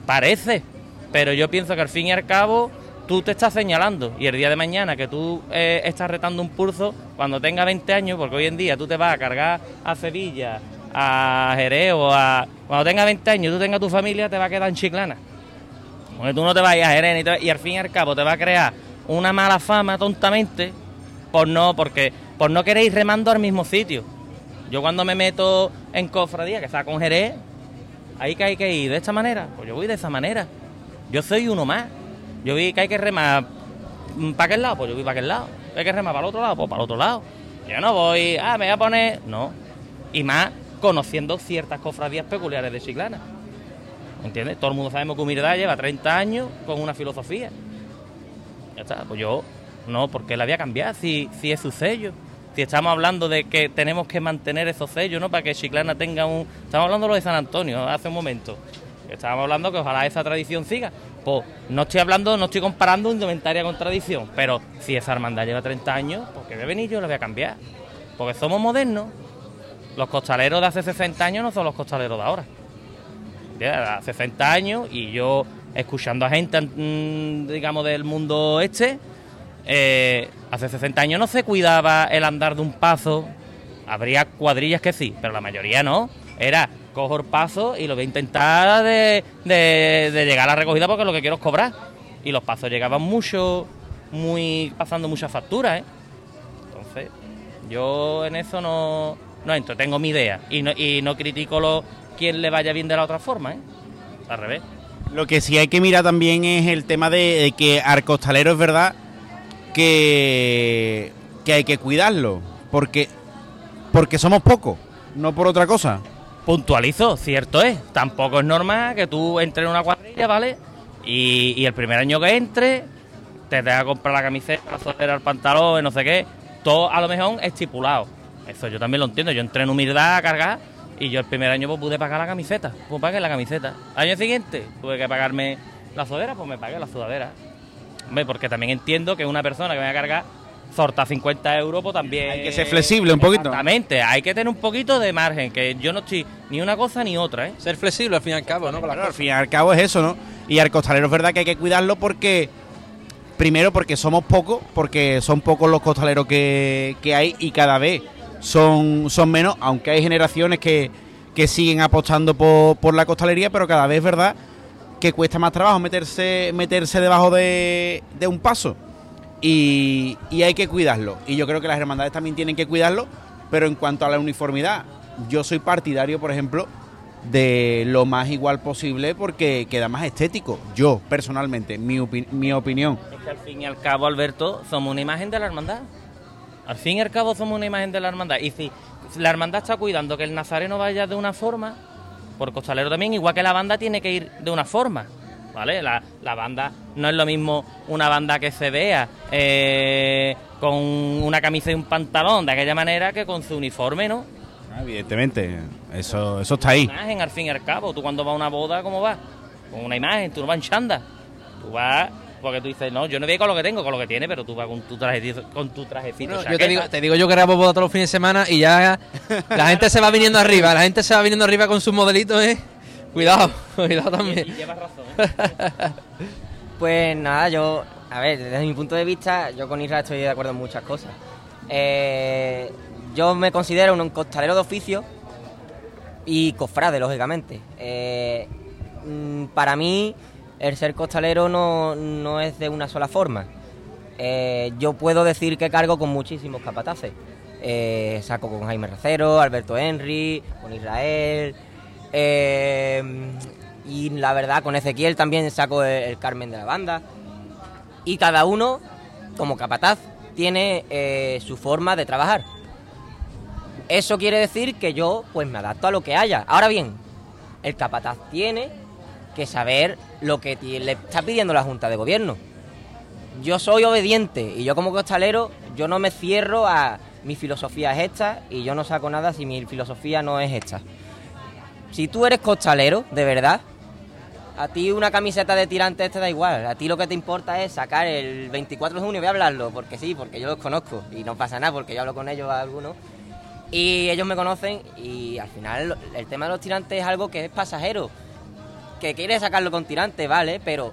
Speaker 4: Parece, pero yo pienso que al fin y al cabo tú te estás señalando y el día de mañana que tú eh, estás retando un pulso, cuando tenga 20 años, porque hoy en día tú te vas a cargar a Sevilla, a Jerez o a... Cuando tenga 20 años tú tengas tu familia, te va a quedar en Chiclana. Porque tú no te a Jerez ni te- y al fin y al cabo te va a crear una mala fama tontamente por no, porque, por no querer ir remando al mismo sitio. Yo cuando me meto en cofradía, que está con Jerez, ahí que hay que ir de esta manera, pues yo voy de esa manera. Yo soy uno más. Yo vi que hay que remar para aquel lado, pues yo voy para aquel lado. Hay que remar para el otro lado, pues para el otro lado. Yo no voy, ah, me voy a poner. No. Y más conociendo ciertas cofradías peculiares de Chiclana. ¿Entiendes? Todo el mundo sabemos que Humildad lleva 30 años con una filosofía. Ya está, pues yo no, porque la voy a cambiar si, si es su sello. Si estamos hablando de que tenemos que mantener esos sellos, ¿no? Para que Chiclana tenga un... Estamos hablando de lo de San Antonio hace un momento. Estábamos hablando que ojalá esa tradición siga. Pues no estoy hablando, no estoy comparando indumentaria con tradición, pero si esa hermandad lleva 30 años, pues que voy a venir yo la voy a cambiar. Porque somos modernos. Los costaleros de hace 60 años no son los costaleros de ahora. Hace 60 años y yo escuchando a gente, mm, digamos, del mundo este, eh, hace 60 años no se cuidaba el andar de un paso. Habría cuadrillas que sí, pero la mayoría no. Era cojo el paso y lo voy a intentar de, de- de llegar a la recogida porque lo que quiero es cobrar. Y los pasos llegaban mucho, muy pasando muchas facturas, ¿eh? Entonces, yo en eso no, no entro, tengo mi idea. Y no, y no critico lo, quien le vaya bien de la otra forma, ¿eh? Al revés.
Speaker 3: Lo que sí hay que mirar también es el tema de, de que al costalero es verdad que, que hay que cuidarlo, porque, porque somos pocos, no por otra cosa.
Speaker 4: Puntualizo, cierto es. Tampoco es normal que tú entres en una cuadrilla, ¿vale? Y, y el primer año que entre, te tengas que comprar la camiseta, la el pantalón, no sé qué. Todo a lo mejor estipulado. Eso yo también lo entiendo. Yo entré en humildad a cargar y yo el primer año pues, pude pagar la camiseta. Pues pagué la camiseta. Año siguiente tuve que pagarme la sudadera, pues me pagué la sudadera. Hombre, porque también entiendo que una persona que me va a cargar sorta 50 euros, pues también...
Speaker 3: Hay que ser flexible un poquito.
Speaker 4: Exactamente, hay que tener un poquito de margen, que yo no estoy ni una cosa ni otra, ¿eh?
Speaker 1: Ser flexible al fin y al cabo, ¿no?
Speaker 3: Claro, al fin y al cabo es eso, ¿no? Y al costalero es verdad que hay que cuidarlo porque, primero porque somos pocos, porque son pocos los costaleros que, que hay y cada vez son, son menos, aunque hay generaciones que, que siguen apostando por, por la costalería, pero cada vez verdad que cuesta más trabajo meterse, meterse debajo de, de un paso. Y, y hay que cuidarlo. Y yo creo que las hermandades también tienen que cuidarlo. Pero en cuanto a la uniformidad, yo soy partidario, por ejemplo, de lo más igual posible porque queda más estético. Yo, personalmente, mi, mi opinión.
Speaker 4: Es que al fin y al cabo, Alberto, somos una imagen de la hermandad. Al fin y al cabo somos una imagen de la hermandad. Y si la hermandad está cuidando que el nazareno vaya de una forma, por costalero también, igual que la banda tiene que ir de una forma. ¿Vale? La, la banda no es lo mismo una banda que se vea eh, con una camisa y un pantalón de aquella manera que con su uniforme, ¿no?
Speaker 3: Evidentemente, eso, eso está ahí.
Speaker 4: imagen al fin y al cabo. Tú cuando vas a una boda, ¿cómo vas? Con una imagen, tú no vas en chanda. Tú vas porque tú dices, no, yo no voy con lo que tengo, con lo que tiene, pero tú vas con tu trajecito, con tu trajecito.
Speaker 1: Bueno, yo te digo, te digo yo que grabo boda todos los fines de semana y ya la gente se va viniendo arriba, la gente se va viniendo arriba con sus modelitos, eh. Cuidado, <laughs> cuidado también.
Speaker 4: y llevas razón. ¿eh? <laughs>
Speaker 5: Pues nada, yo, a ver, desde mi punto de vista, yo con Isra estoy de acuerdo en muchas cosas. Eh, yo me considero un costalero de oficio y cofrade, lógicamente. Eh, mm, para mí, el ser costalero no, no es de una sola forma. Eh, yo puedo decir que cargo con muchísimos capataces. Eh, saco con Jaime Racero, Alberto Henry, con Israel. eh, y la verdad, con Ezequiel también saco el, el Carmen de la banda. Y cada uno, como capataz, tiene su forma de trabajar. Eso quiere decir que yo pues me adapto a lo que haya. Ahora bien, el capataz tiene que saber lo que le está pidiendo la Junta de Gobierno. Yo soy obediente y yo como costalero, yo no me cierro a mi filosofía es esta y yo no saco nada si mi filosofía no es esta. Si tú eres costalero, de verdad, a ti una camiseta de tirantes te da igual. A ti lo que te importa es sacar el 24 de junio, voy a hablarlo, porque sí, porque yo los conozco y no pasa nada, porque yo hablo con ellos algunos. Y ellos me conocen y al final el tema de los tirantes es algo que es pasajero. Que quieres sacarlo con tirantes, vale, pero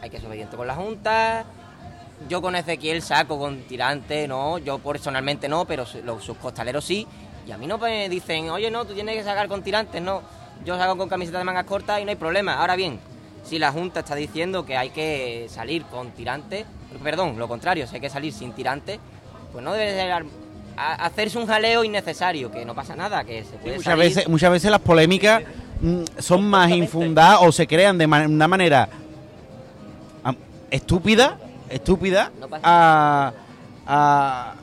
Speaker 5: hay que ser obediente con la Junta. Yo con Ezequiel saco con tirante, no, yo personalmente no, pero los, sus costaleros sí. Y a mí no me dicen, oye, no, tú tienes que sacar con tirantes, no. Yo saco con camiseta de mangas cortas y no hay problema. Ahora bien, si la Junta está diciendo que hay que salir con tirantes, perdón, lo contrario, si hay que salir sin tirantes, pues no debe ser hacerse un jaleo innecesario, que no pasa nada, que se puede
Speaker 3: Muchas
Speaker 5: salir-
Speaker 3: veces, muchas veces las polémicas son más infundadas o se crean de una manera estúpida, estúpida a, a,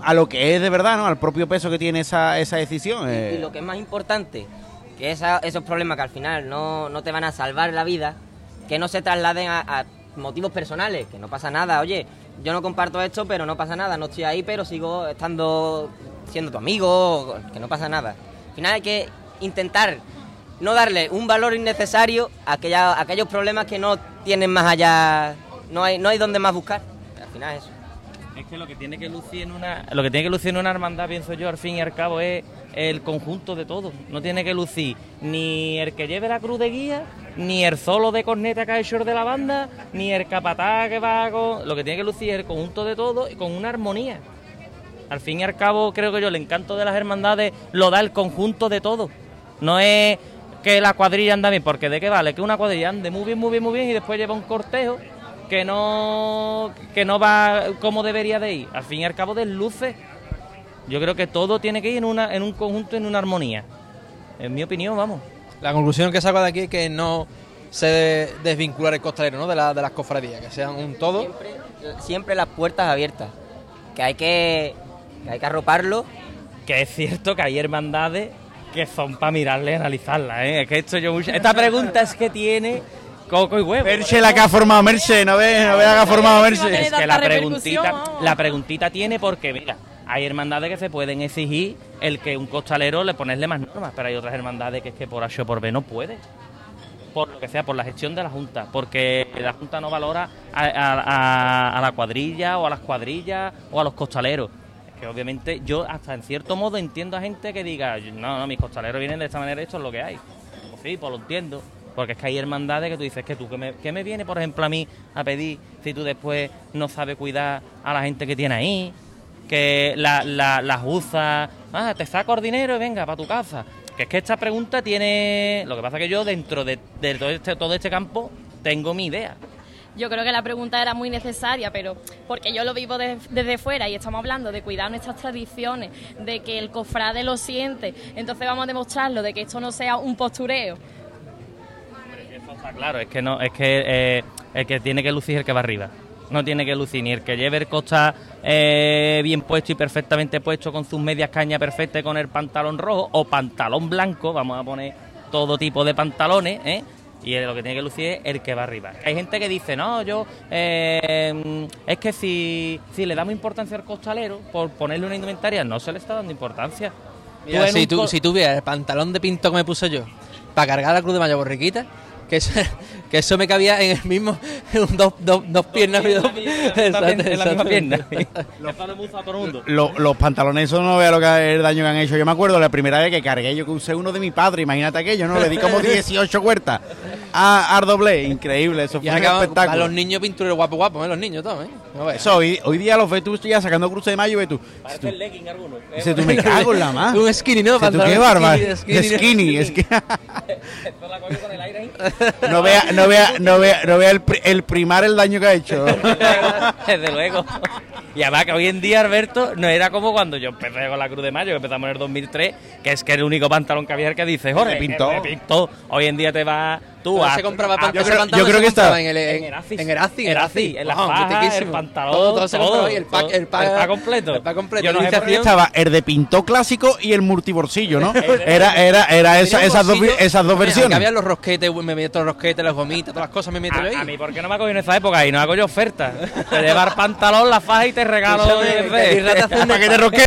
Speaker 3: a lo que es de verdad, ¿no? Al propio peso que tiene esa, esa decisión.
Speaker 5: Y,
Speaker 3: eh.
Speaker 5: y lo que es más importante, que esa- esos problemas que al final no, no te van a salvar la vida, que no se trasladen a, a motivos personales, que no pasa nada. Oye, yo no comparto esto, pero no pasa nada. No estoy ahí, pero sigo estando siendo tu amigo, que no pasa nada. Al final hay que intentar no darle un valor innecesario a, aquella- a aquellos problemas que no tienen más allá, no hay, no hay donde más buscar. Al final es eso.
Speaker 4: Es que lo que tiene que lucir en una lo que tiene que lucir en una hermandad, pienso yo, al fin y al cabo es el conjunto de todo. No tiene que lucir ni el que lleve la cruz de guía, ni el solo de corneta que ha hecho de la banda, ni el capataz que va con lo que tiene que lucir es el conjunto de todo y con una armonía. Al fin y al cabo, creo que yo el encanto de las hermandades lo da el conjunto de todo. No es que la cuadrilla anda bien, porque de qué vale que una cuadrilla ande muy bien, muy bien, muy bien y después lleva un cortejo que no que no va como debería de ir. Al fin y al cabo desluce. Yo creo que todo tiene que ir en una en un conjunto, en una armonía. En mi opinión, vamos.
Speaker 1: La conclusión que saco de aquí es que no se debe desvincular el costalero, ¿no? De, la- de las cofradías, que sean un todo.
Speaker 5: Siempre, siempre las puertas abiertas. Que hay que, que hay que arroparlo
Speaker 4: Que es cierto que hay hermandades que son para mirarle y analizarlas, ¿eh? Es que esto yo mucha- Esta pregunta es que tiene coco y huevo.
Speaker 3: Merche la que ha formado Merche, no ves, no ves la que ha formado Merche.
Speaker 4: Es que la preguntita, la preguntita tiene porque, mira, hay hermandades que se pueden exigir el que un costalero le ponerle más normas, pero hay otras hermandades que es que por H o por B no puede. Por lo que sea, por la gestión de la Junta, porque la Junta no valora a, a- a- a la cuadrilla o a las cuadrillas o a los costaleros. Que obviamente yo hasta en cierto modo entiendo a gente que diga, no, no, mis costaleros vienen de esta manera, esto es lo que hay. Sí, pues lo entiendo. Porque es que hay hermandades que tú dices que tú, que me, me viene, por ejemplo, a mí a pedir si tú después no sabes cuidar a la gente que tiene ahí, que la, la, las usas, ah, te saco el dinero y venga, para tu casa. Que es que esta pregunta tiene... Lo que pasa que yo dentro de, de todo, este, todo este campo tengo mi idea.
Speaker 2: Yo creo que la pregunta era muy necesaria, pero porque yo lo vivo de- desde fuera y estamos hablando de cuidar nuestras tradiciones, de que el cofrade lo siente, entonces vamos a demostrarlo, de que esto no sea un postureo.
Speaker 4: Claro, es que no, es que eh, el que tiene que lucir es el que va arriba. No tiene que lucir ni el que lleve el costa eh, bien puesto y perfectamente puesto con sus medias cañas perfectas con el pantalón rojo o pantalón blanco, vamos a poner todo tipo de pantalones, ¿eh? Y lo que tiene que lucir es el que va arriba. Hay gente que dice, no, yo, eh, es que si, si le damos importancia al costalero por ponerle una indumentaria, no se le está dando importancia.
Speaker 1: Mira, si, tú, si tú vieras el pantalón de pinto que me puse yo para cargar la cruz de Mayo Borriquita, que eso, que eso me cabía en el mismo, <laughs> en dos, dos, dos piernas. y dos- <laughs>
Speaker 4: en la misma pierna. <laughs>
Speaker 3: los pantalones, eso no vea lo que el daño que han hecho. Yo me acuerdo la primera vez que cargué, yo que usé uno de mi padre, imagínate aquello, ¿no? Le di como 18 huertas a, al doble. Increíble, eso fue un espectáculo.
Speaker 1: van los niños pintureros guapos, guapos, ¿eh? los niños todos, ¿eh? No ves.
Speaker 3: Eso, hoy, hoy día los ves tú ya sacando cruces de mayo y ves tú.
Speaker 4: Parece el legging alguno.
Speaker 3: Dices tú, me cago en la <laughs> más.
Speaker 1: Un skinny, ¿no?
Speaker 3: Tú,
Speaker 1: Pantalón
Speaker 3: qué bárbaro.
Speaker 1: skinny,
Speaker 3: Skinny,
Speaker 1: skinny.
Speaker 3: es que
Speaker 4: Esto la cogió con el aire ahí. <laughs>
Speaker 3: no vea, no vea, no vea, no vea el, pri- el primar el daño que ha hecho. <laughs>
Speaker 4: Desde luego. Y además que hoy en día, Alberto, no era como cuando yo empecé con la Cruz de Mayo, que empezamos en el 2003, que es que el único pantalón que había el que dice, Jorge,
Speaker 3: De Pintó.
Speaker 4: Pintó. Hoy en día te va tú
Speaker 1: se compraba
Speaker 4: a-
Speaker 1: pan-
Speaker 3: yo creo-
Speaker 1: pantalón
Speaker 3: yo creo
Speaker 1: se
Speaker 3: que está-
Speaker 1: compraba en el
Speaker 4: en
Speaker 1: en, en mitiquísimo.
Speaker 4: el pantalón,
Speaker 1: todo, todo se
Speaker 4: todo,
Speaker 1: compraba ahí, el pack,
Speaker 4: todo.
Speaker 1: el pack,
Speaker 4: El pack completo.
Speaker 1: el pack completo.
Speaker 4: Yo no sé.
Speaker 3: Estaba el de Pintó clásico y el multibolsillo, ¿no? <laughs> Era, era, era esa- esas, dos, esas dos versiones.
Speaker 1: Había los rosquetes, me meto los rosquetes, las gomitas, todas las cosas me meto ahí.
Speaker 4: A, mí, ¿por qué no me ha cogido en esa época? Y no hago yo oferta. Te llevar pantalón, la faja y te regalo... Yo qué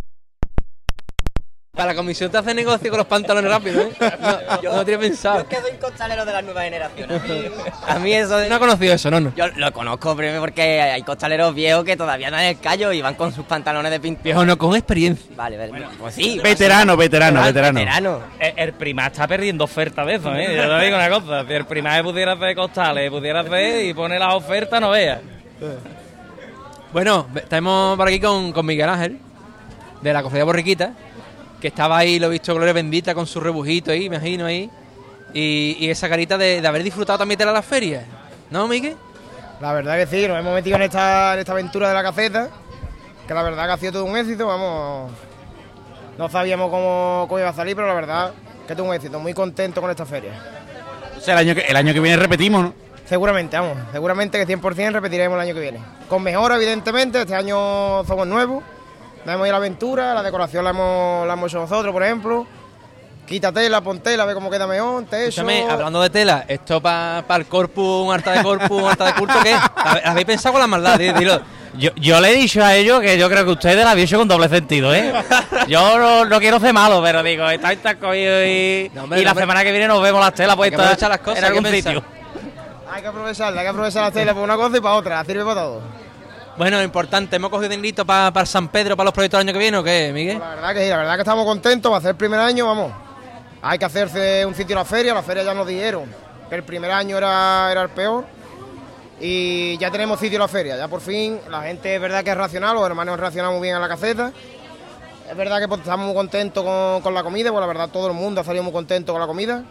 Speaker 3: Para
Speaker 1: la comisión te hace negocio con los pantalones rápido, ¿eh? No, yo no tenía pensado.
Speaker 5: Yo que soy costalero de las nuevas generaciones. A mí, <laughs> a mí eso de...
Speaker 1: No he conocido eso, no, no.
Speaker 5: Yo lo conozco primero porque hay costaleros viejos que todavía dan el callo y van con sus pantalones de pintura.
Speaker 1: Viejo, no, con experiencia.
Speaker 5: Vale, vale. pues sí.
Speaker 3: Veterano, veterano, veterano.
Speaker 5: veterano.
Speaker 4: El, el primar está perdiendo ofertas de eso, ¿eh? Yo te digo una cosa. Si el primar pudiera hacer costales, pudiera hacer y pone las ofertas, no veas.
Speaker 1: Bueno, estamos por aquí con, con Miguel Ángel, de la cofradía Borriquita, que estaba ahí, lo he visto, Gloria Bendita, con su rebujito ahí, imagino ahí. Y, y esa carita de, de haber disfrutado también de la feria. ¿No, Miguel?
Speaker 6: La verdad que sí, nos hemos metido en esta, en esta aventura de la caceta, que la verdad que ha sido todo un éxito, vamos. No sabíamos cómo, cómo iba a salir, pero la verdad que todo un éxito, muy contento con esta feria.
Speaker 3: O sea, el año que, el año que viene repetimos, ¿no?
Speaker 6: Seguramente, vamos, seguramente que 100% repetiremos el año que viene. Con mejora, evidentemente, este año somos nuevos, nos hemos ido a la aventura, la decoración la hemos, la hemos hecho nosotros, por ejemplo. Quita tela, pon tela, ve cómo queda mejor.
Speaker 1: Escúchame, hablando de tela, esto para el corpus, un harta de corpus, un harta de culto, ¿qué? ¿Habe- ¿Habéis pensado con la maldad? Di- Dilo.
Speaker 4: Yo, yo le he dicho a ellos que yo creo que ustedes la habéis hecho con doble sentido, ¿eh? Yo no, no quiero ser malo, pero digo, está está cogido y,
Speaker 1: No, hombre,
Speaker 4: y
Speaker 1: no,
Speaker 4: la
Speaker 1: hombre.
Speaker 4: semana que viene nos vemos las telas
Speaker 1: Hay que
Speaker 4: puestas
Speaker 1: las cosas,
Speaker 4: en
Speaker 1: hay que
Speaker 4: algún sitio.
Speaker 6: Hay que aprovecharla, hay que aprovechar la tela para una cosa y para otra, sirve para todo.
Speaker 1: Bueno, importante, ¿hemos cogido dinerito para San Pedro, para los proyectos del año que viene o qué, Miguel?
Speaker 6: La verdad que sí, la verdad que estamos contentos, va a ser el primer año, vamos. Hay que hacerse un sitio en la feria, la feria ya nos dijeron que el primer año era, era el peor. Y ya tenemos sitio en la feria, ya por fin la gente es verdad que es racional, los hermanos reaccionamos bien a la caseta. Es verdad que pues, estamos muy contentos con, con la comida, pues la verdad todo el mundo ha salido muy contento con la comida.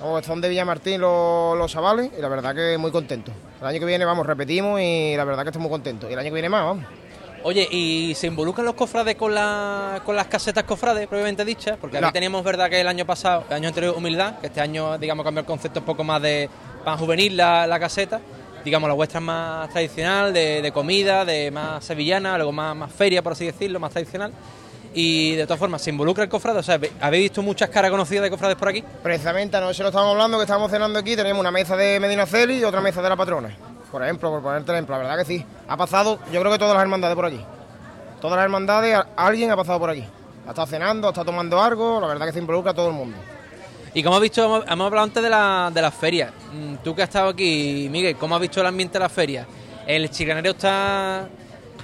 Speaker 6: Vamos, son de Villamartín los, los chavales y la verdad que muy contentos. El año que viene, vamos, repetimos y la verdad que estamos contentos. Y el año que viene más, vamos.
Speaker 1: Oye, ¿y se involucran los cofrades con, la, con las casetas cofrades, propiamente dichas? Porque aquí
Speaker 6: No.
Speaker 1: teníamos, verdad, que el año pasado, el año anterior, humildad, que este año, digamos, cambió el concepto un poco más de pan juvenil la, la caseta. Digamos, la vuestra es más tradicional, de, de comida, de más sevillana, algo más, más feria, por así decirlo, más tradicional. Y de todas formas, ¿se involucra el cofrade? O sea, ¿habéis visto muchas caras conocidas de cofrades por aquí?
Speaker 6: Precisamente anoche lo estábamos hablando que estábamos cenando aquí, tenemos una mesa de Medina Celi y otra mesa de la patrona. Por ejemplo, por ponerte ejemplo, la verdad que sí. Ha pasado, yo creo que todas las hermandades por aquí. Todas las hermandades, alguien ha pasado por aquí. Ha estado cenando, ha estado tomando algo, la verdad que se involucra a todo el mundo.
Speaker 1: Y como has visto, hemos, hemos hablado antes de, la, de las ferias. Mm, Tú que has estado aquí, Miguel, ¿cómo has visto el ambiente de las ferias? ¿El chicanero está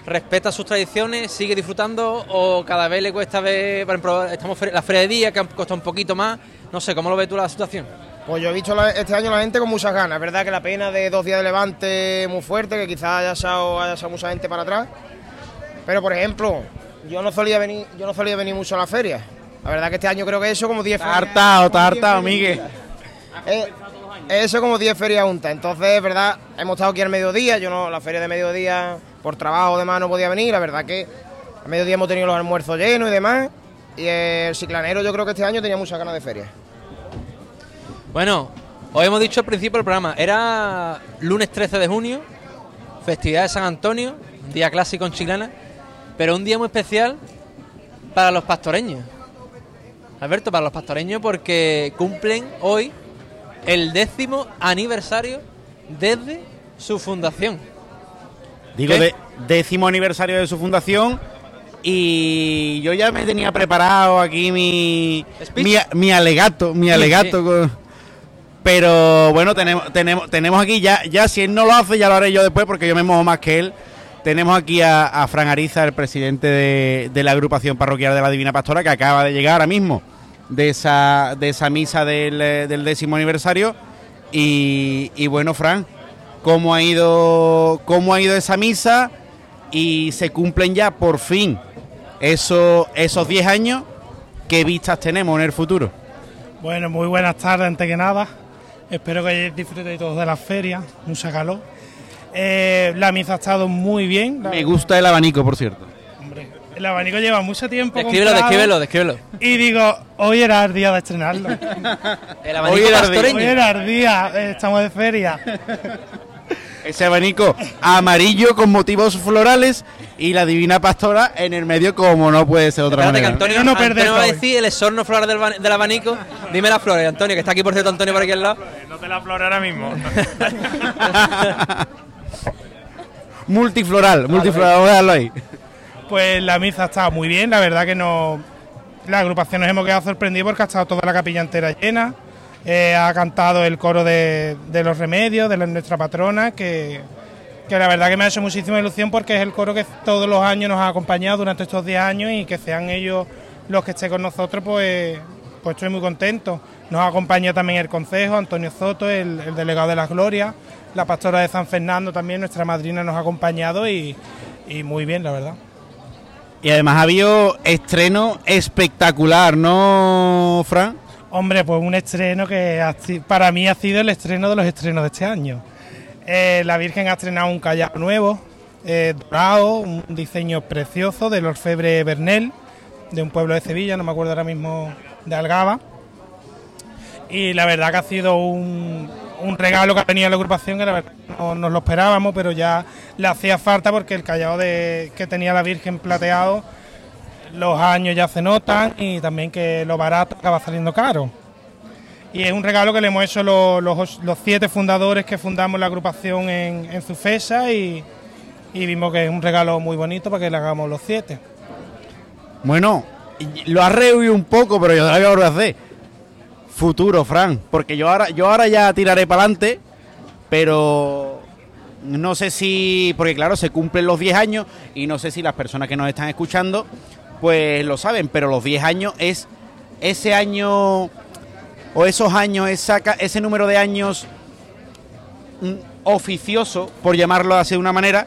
Speaker 1: respeta sus tradiciones, sigue disfrutando o cada vez le cuesta ver, por ejemplo, estamos la feria de día que ha costado un poquito más? No sé, ¿cómo lo ves tú la situación?
Speaker 6: Pues yo he visto la- este año la gente con muchas ganas. Es verdad que la pena de dos días de levante muy fuerte, que quizás haya echado, haya echado mucha gente para atrás. Pero por ejemplo, yo no solía venir, yo no solía venir mucho a la feria. La verdad que este año creo que he hecho como 10
Speaker 3: Está hartado, está
Speaker 6: como 10
Speaker 3: hartado, Miguel.
Speaker 6: Eh, hecho como 10 ferias juntas. Entonces, es verdad, hemos estado aquí al mediodía. Yo no, la feria de mediodía, por trabajo demás, no podía venir. La verdad que al mediodía hemos tenido los almuerzos llenos y demás. Y el ciclanero yo creo que este año tenía muchas ganas de feria.
Speaker 1: Bueno, os hemos dicho al principio del programa, era lunes 13 de junio, festividad de San Antonio, día clásico en Chiclana, pero un día muy especial para los pastoreños. Alberto, para los pastoreños porque cumplen hoy el décimo aniversario desde su fundación.
Speaker 3: Digo, de- décimo aniversario de su fundación. Y yo ya me tenía preparado aquí mi, mi, mi alegato, mi
Speaker 1: Sí,
Speaker 3: alegato.
Speaker 1: sí.
Speaker 3: con- pero bueno, tenemos, tenemos, tenemos aquí ya, ya si él no lo hace, ya lo haré yo después porque yo me mojo más que él. Tenemos aquí a, a Fran Ariza, el presidente de, de la agrupación parroquial de la Divina Pastora, que acaba de llegar ahora mismo de esa, de esa misa del, eh, del décimo aniversario. Y, y bueno, Fran, ¿cómo ha ido, cómo ha ido esa misa? Y se cumplen ya por fin esos esos 10 años. ¿Qué vistas tenemos en el futuro?
Speaker 7: Bueno, muy buenas tardes antes que nada. Espero que disfrutéis todos de la feria, mucha calor. Eh, la misa ha estado muy bien.
Speaker 3: Me gusta el abanico, por cierto.
Speaker 7: El abanico lleva mucho tiempo.
Speaker 1: Descríbelo,
Speaker 7: comprado
Speaker 1: descríbelo, descríbelo.
Speaker 7: Y digo, hoy era el día de estrenarlo. <laughs>
Speaker 1: El
Speaker 3: Hoy era el
Speaker 7: hoy
Speaker 1: pastoreño.
Speaker 7: era el día, eh, estamos de feria. <laughs>
Speaker 3: Ese abanico amarillo con motivos florales y la divina pastora en el medio como no puede ser de otra
Speaker 1: Espérate que
Speaker 3: manera.
Speaker 1: Antonio,
Speaker 7: Pero no
Speaker 1: Antonio va a decir el exorno floral del, ba- del abanico. Dime las flores, Antonio, que está aquí por cierto Antonio por aquí al lado.
Speaker 7: No te la flor ahora mismo. <laughs>
Speaker 3: multifloral, multifloral, vamos a dejarlo ahí.
Speaker 7: Pues la misa ha estado muy bien, la verdad que no. La agrupación nos hemos quedado sorprendidos porque ha estado toda la capilla entera llena. Eh, ha cantado el coro de, los remedios, de nuestra patrona, que, la verdad que me ha hecho muchísima ilusión porque es el coro que todos los años nos ha acompañado durante estos 10 años y que sean ellos los que estén con nosotros, pues, pues estoy muy contento. Nos acompaña también el consejo, Antonio Soto, el, el delegado de las Glorias, la pastora de San Fernando también, nuestra madrina nos ha acompañado y muy bien, la verdad.
Speaker 3: Y además ha habido estreno espectacular, ¿no, Fran?
Speaker 7: Hombre, pues un estreno que para mí ha sido el estreno de los estrenos de este año. Eh, la Virgen ha estrenado un callao nuevo, eh, dorado, un diseño precioso del orfebre Bernel, de un pueblo de Sevilla, no me acuerdo ahora mismo de Algaba. Y la verdad que ha sido un, un regalo que ha venido a la agrupación, que la verdad no nos lo esperábamos, pero ya le hacía falta porque el callao de, que tenía la Virgen plateado los años ya se notan y también que lo barato acaba saliendo caro. Y es un regalo que le hemos hecho los, los- siete fundadores que fundamos la agrupación en, en su fecha y, vimos que es un regalo muy bonito para que le hagamos los siete.
Speaker 3: Bueno, lo has rehuido un poco, pero yo todavía lo hacer. Futuro, Fran, porque yo ahora, yo ahora ya tiraré para adelante, pero no sé si, porque claro, se cumplen los 10 años y no sé si las personas que nos están escuchando, pues lo saben, pero los 10 años es ese año o esos años, esa ese número de años mm, oficioso, por llamarlo así de una manera,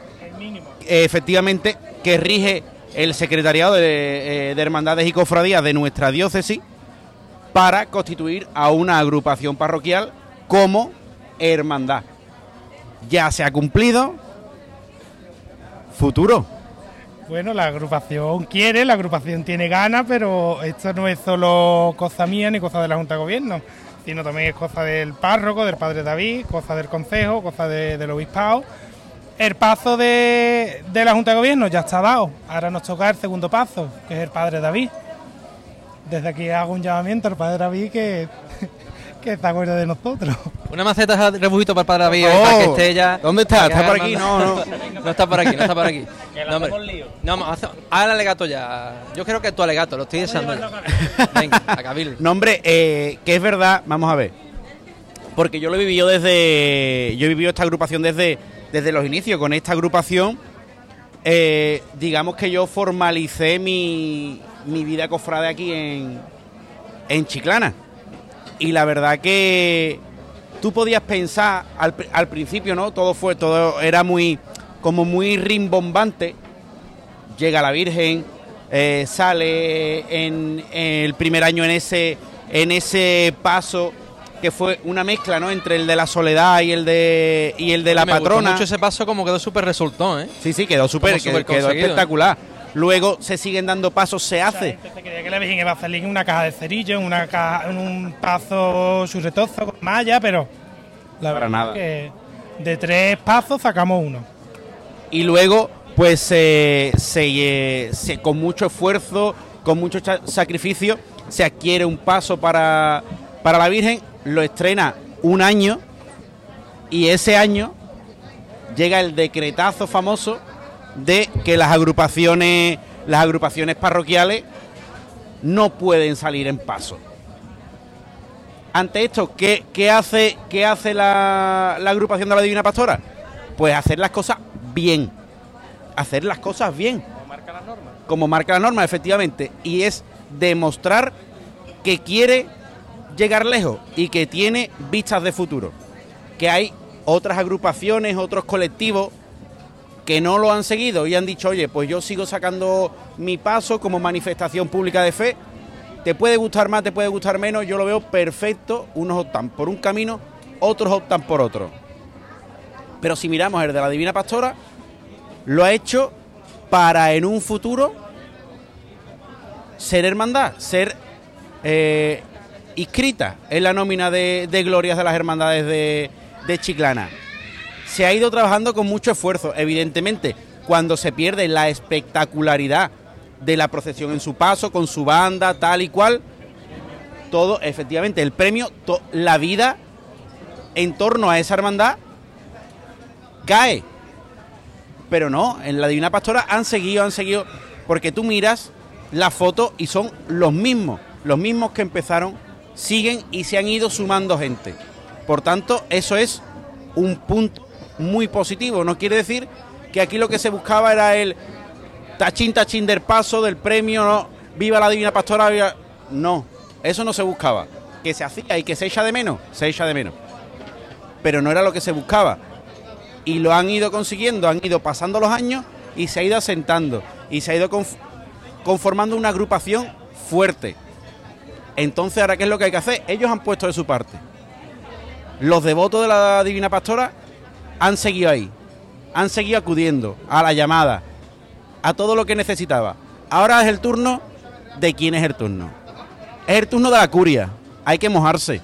Speaker 3: efectivamente, que rige el secretariado de, eh, de Hermandades y Cofradías de nuestra diócesis para constituir a una agrupación parroquial como hermandad. Ya se ha cumplido. Futuro.
Speaker 7: Bueno, la agrupación quiere, la agrupación tiene ganas, pero esto no es solo cosa mía ni cosa de la Junta de Gobierno, sino también es cosa del párroco, del padre David, cosa del consejo, cosa de- del obispado. El paso de, de la Junta de Gobierno ya está dado, ahora nos toca el segundo paso, que es el padre David. Desde aquí hago un llamamiento al padre David que, <laughs> que se acuerde de nosotros.
Speaker 1: Una maceta de rebujito para el padre David,
Speaker 3: Oh,
Speaker 1: para que esté ya.
Speaker 3: ¿dónde está? ¿Está por aquí? No, no. <laughs>
Speaker 1: no está por aquí, no está por aquí. <laughs> No, hombre. No, haz el alegato ya. Yo creo que es tu alegato, lo estoy deseando. Venga, a Cabildo.
Speaker 3: No, hombre, eh, que es verdad, vamos a ver. Porque yo lo he vivido desde. Yo he vivido esta agrupación desde, desde los inicios. Con esta agrupación, eh, digamos que yo formalicé mi, mi vida cofrade aquí en, en Chiclana. Y la verdad que tú podías pensar al, al principio, ¿no? Todo fue, todo era muy, como muy rimbombante. Llega la Virgen, eh, sale en, el primer año en ese, en ese paso que fue una mezcla ¿no? entre el de la soledad y el de y el de la
Speaker 1: Me gustó
Speaker 3: patrona.
Speaker 1: mucho ese paso como quedó súper resultó, ¿eh?
Speaker 3: Sí, sí, quedó súper, quedó, quedó
Speaker 1: conseguido.
Speaker 3: espectacular. Luego se siguen dando pasos, se hace.
Speaker 7: Mucha gente se creía que la Virgen iba a salir en una caja de cerillo, en, una caja, en un pazo surretozo con malla, pero la
Speaker 3: Para
Speaker 7: verdad
Speaker 3: nada.
Speaker 7: que de tres pasos sacamos uno.
Speaker 3: y luego pues eh, se, eh, se- con mucho esfuerzo, con mucho sacrificio, se adquiere un paso para, para la Virgen, lo estrena un año y ese año llega el decretazo famoso de que las agrupaciones, las agrupaciones parroquiales no pueden salir en paso. Ante esto, ¿qué, qué hace, qué hace la, la agrupación de la Divina Pastora? Pues hacer las cosas bien. Hacer las cosas bien. Como marca la norma. Como marca la norma, efectivamente. Y es demostrar que quiere llegar lejos y que tiene vistas de futuro. Que hay otras agrupaciones, otros colectivos que no lo han seguido y han dicho, oye, pues yo sigo sacando mi paso como manifestación pública de fe. Te puede gustar más, te puede gustar menos, yo lo veo perfecto. Unos optan por un camino, otros optan por otro. Pero si miramos el de la Divina Pastora, lo ha hecho para en un futuro ser hermandad, ser eh, inscrita en la nómina de, glorias de las hermandades de, de Chiclana. Se ha ido trabajando con mucho esfuerzo, evidentemente, cuando se pierde la espectacularidad de la procesión en su paso, con su banda, tal y cual, todo, efectivamente, el premio, la vida en torno a esa hermandad cae. Pero no, en la Divina Pastora han seguido, han seguido, porque tú miras la foto y son los mismos, los mismos que empezaron, siguen y se han ido sumando gente. Por tanto, eso es un punto muy positivo. No quiere decir que aquí lo que se buscaba era el tachín tachín del paso, del premio, no, viva la Divina Pastora, viva... No, eso no se buscaba. Que se hacía y que se echa de menos, se echa de menos. Pero no era lo que se buscaba y lo han ido consiguiendo, han ido pasando los años y se ha ido asentando y se ha ido conf- conformando una agrupación fuerte. Entonces, ahora, ¿qué es lo que hay que hacer? Ellos han puesto de su parte. Los devotos de la Divina Pastora han seguido ahí, han seguido acudiendo a la llamada, a todo lo que necesitaba. Ahora es el turno de quién es el turno. Es el turno de la curia. Hay que mojarse.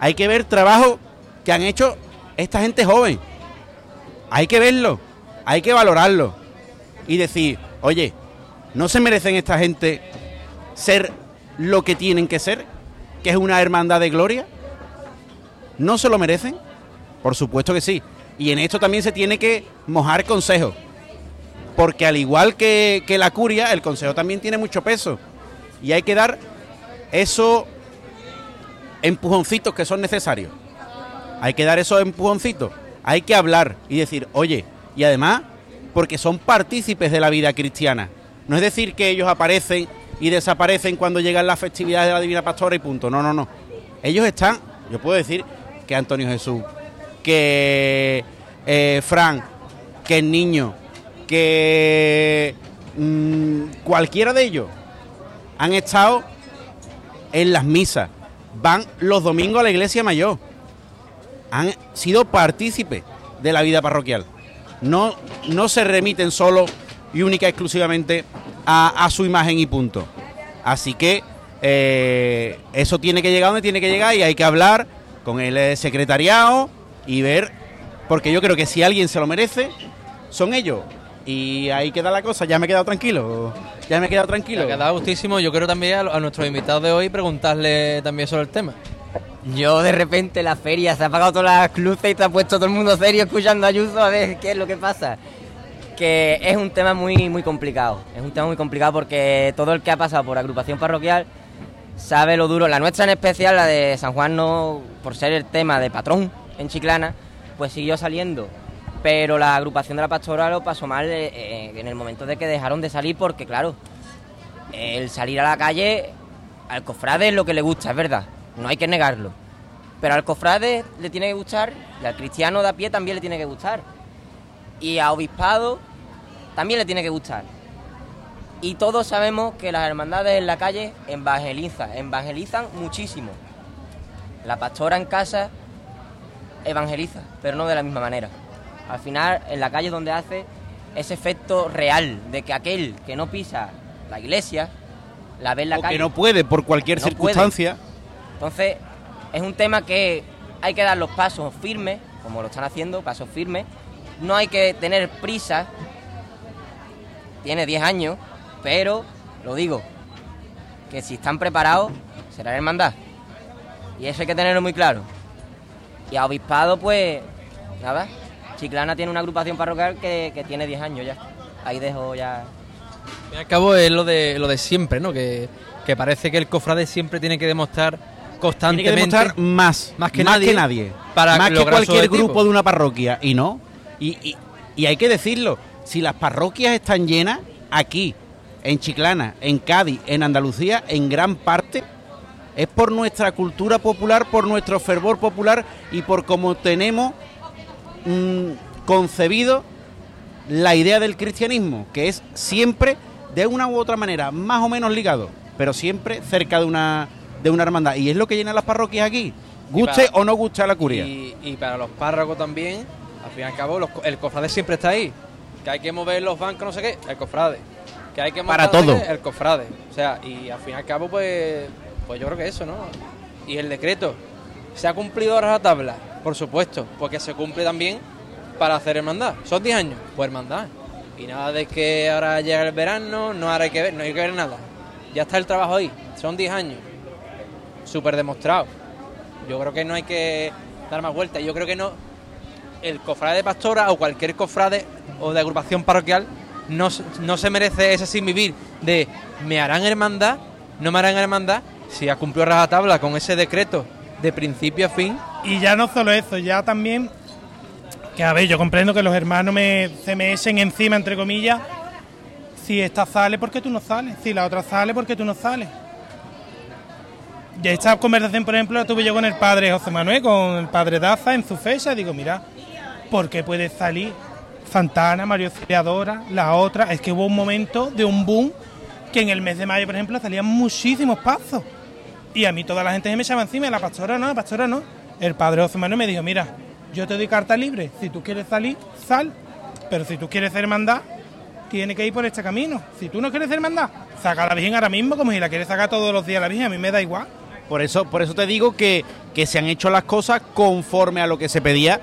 Speaker 3: Hay que ver trabajo que han hecho esta gente joven hay que verlo, hay que valorarlo y decir, oye, ¿no se merecen esta gente ser lo que tienen que ser? Que es una hermandad de gloria. ¿No se lo merecen? Por supuesto que sí. Y en esto también se tiene que mojar consejo. Porque al igual que, que la curia, el consejo también tiene mucho peso. Y hay que dar esos empujoncitos que son necesarios. Hay que dar esos empujoncitos. Hay que hablar y decir, oye, y además, porque son partícipes de la vida cristiana. No es decir que ellos aparecen y desaparecen cuando llegan las festividades de la Divina Pastora y punto. No, no, no. Ellos están, yo puedo decir que Antonio Jesús, que eh, Fran, que el niño, que mm, cualquiera de ellos han estado en las misas, van los domingos a la iglesia mayor han sido partícipes de la vida parroquial. No, no se remiten solo y única exclusivamente a, a su imagen y punto. Así que eh, eso tiene que llegar donde tiene que llegar y hay que hablar con el secretariado y ver, porque yo creo que si alguien se lo merece, son ellos. Y ahí queda la cosa, ya me he quedado tranquilo, ya me he quedado tranquilo.
Speaker 1: Me ha quedado gustísimo. Yo quiero también a, a nuestros invitados de hoy preguntarle también sobre el tema.
Speaker 5: Yo de repente la feria se ha apagado todas las luces y te ha puesto todo el mundo serio escuchando a Ayuso a ver qué es lo que pasa. Que es un tema muy, muy complicado. Es un tema muy complicado porque todo el que ha pasado por agrupación parroquial sabe lo duro. La nuestra en especial, la de San Juan, no, por ser el tema de patrón en Chiclana, pues siguió saliendo. Pero la agrupación de la pastora lo pasó mal eh, eh, en el momento de que dejaron de salir porque, claro, el salir a la calle al cofrade es lo que le gusta, es verdad, no hay que negarlo. Pero al cofrade le tiene que gustar y al cristiano de a pie también le tiene que gustar. Y a obispado también le tiene que gustar. Y todos sabemos que las hermandades en la calle evangelizan, evangelizan muchísimo. La pastora en casa evangeliza, pero no de la misma manera. Al final, en la calle es donde hace ese efecto real de que aquel que no pisa la iglesia, la ve en la
Speaker 3: o
Speaker 5: calle.
Speaker 3: que no puede por cualquier
Speaker 5: No
Speaker 3: circunstancia.
Speaker 5: Entonces, es un tema que hay que dar los pasos firmes, como lo están haciendo, pasos firmes. No hay que tener prisa. Tiene 10 años, pero, lo digo, que si están preparados, será hermandad. Y eso hay que tenerlo muy claro. Y a Obispado, pues, nada. Chiclana tiene una agrupación parroquial que, que tiene 10 años ya. Ahí dejo ya
Speaker 1: Al fin y al cabo es lo de, lo de siempre, ¿no? Que, que parece que el cofrade siempre tiene que demostrar
Speaker 3: Tiene
Speaker 1: constantemente.
Speaker 3: que demostrar más,
Speaker 1: más que nadie para
Speaker 3: más que
Speaker 1: lograr su
Speaker 3: cualquier grupo de una parroquia. Y no. Y, y- y hay que decirlo, si las parroquias están llenas, aquí, en Chiclana, en Cádiz, en Andalucía, en gran parte, es por nuestra cultura popular, por nuestro fervor popular y por cómo tenemos mm, concebido la idea del cristianismo, que es siempre, de una u otra manera, más o menos ligado, pero siempre cerca de una, de una hermandad. Y es lo que llena las parroquias aquí, guste
Speaker 1: para-
Speaker 3: o no guste a la curia.
Speaker 1: Y, y para los párrocos también, al fin y al cabo, los el cofrade siempre está ahí. Que hay que mover los bancos, no sé qué, el cofrade. Que hay que
Speaker 3: Para
Speaker 1: no sé
Speaker 3: todo.
Speaker 1: el cofrade. O sea, y al fin y al cabo, pues, pues yo creo que eso, ¿no? Y el decreto, ¿se ha cumplido ahora la tabla? Por supuesto, porque se cumple también para hacer hermandad. Son 10 años, pues hermandad. Y nada de que ahora llega el verano, no ahora hay que ver, no hay que ver nada. Ya está el trabajo ahí, son 10 años. Súper demostrado. Yo creo que no hay que dar más vueltas. Yo creo que no. El cofrade de pastora o cualquier cofrade o de agrupación parroquial no, no se merece ese sin vivir de me harán hermandad, no me harán hermandad, si ha cumplido rajatabla con ese decreto de principio a fin.
Speaker 7: Y ya no solo eso, ya también, que a ver, yo comprendo que los hermanos me, se me echen encima, entre comillas, si esta sale, ¿por qué tú no sales? Si la otra sale, ¿por qué tú no sales? Y esta conversación, por ejemplo, la tuve yo con el padre José Manuel, con el padre Daza en su fecha, digo, mira, ¿por qué puede salir Santana, Mario Auxiliadora, la otra? Es que hubo un momento de un boom que en el mes de mayo, por ejemplo, salían muchísimos pasos. Y a mí toda la gente se me echaba encima, la pastora no, la pastora no. El padre José Manuel me dijo, mira, yo te doy carta libre, si tú quieres salir, sal, pero si tú quieres ser hermandad, tiene que ir por este camino. Si tú no quieres ser hermandad, saca a la Virgen ahora mismo, como si la quieres sacar todos los días a la Virgen, a mí me da igual.
Speaker 3: Por eso, por eso te digo que, que se han hecho las cosas conforme a lo que se pedía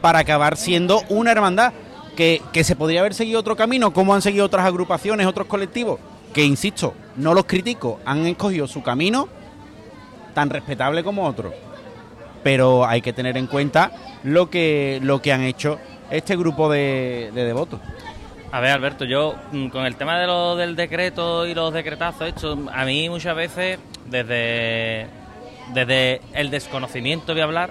Speaker 3: para acabar siendo una hermandad. Que, que se podría haber seguido otro camino, como han seguido otras agrupaciones, otros colectivos, que insisto, no los critico, han escogido su camino tan respetable como otro. Pero hay que tener en cuenta lo que, lo que han hecho este grupo de, de devotos.
Speaker 4: A ver, Alberto, yo mm, con el tema de lo del decreto y los decretazos, esto, a mí muchas veces, desde, desde el desconocimiento voy a hablar,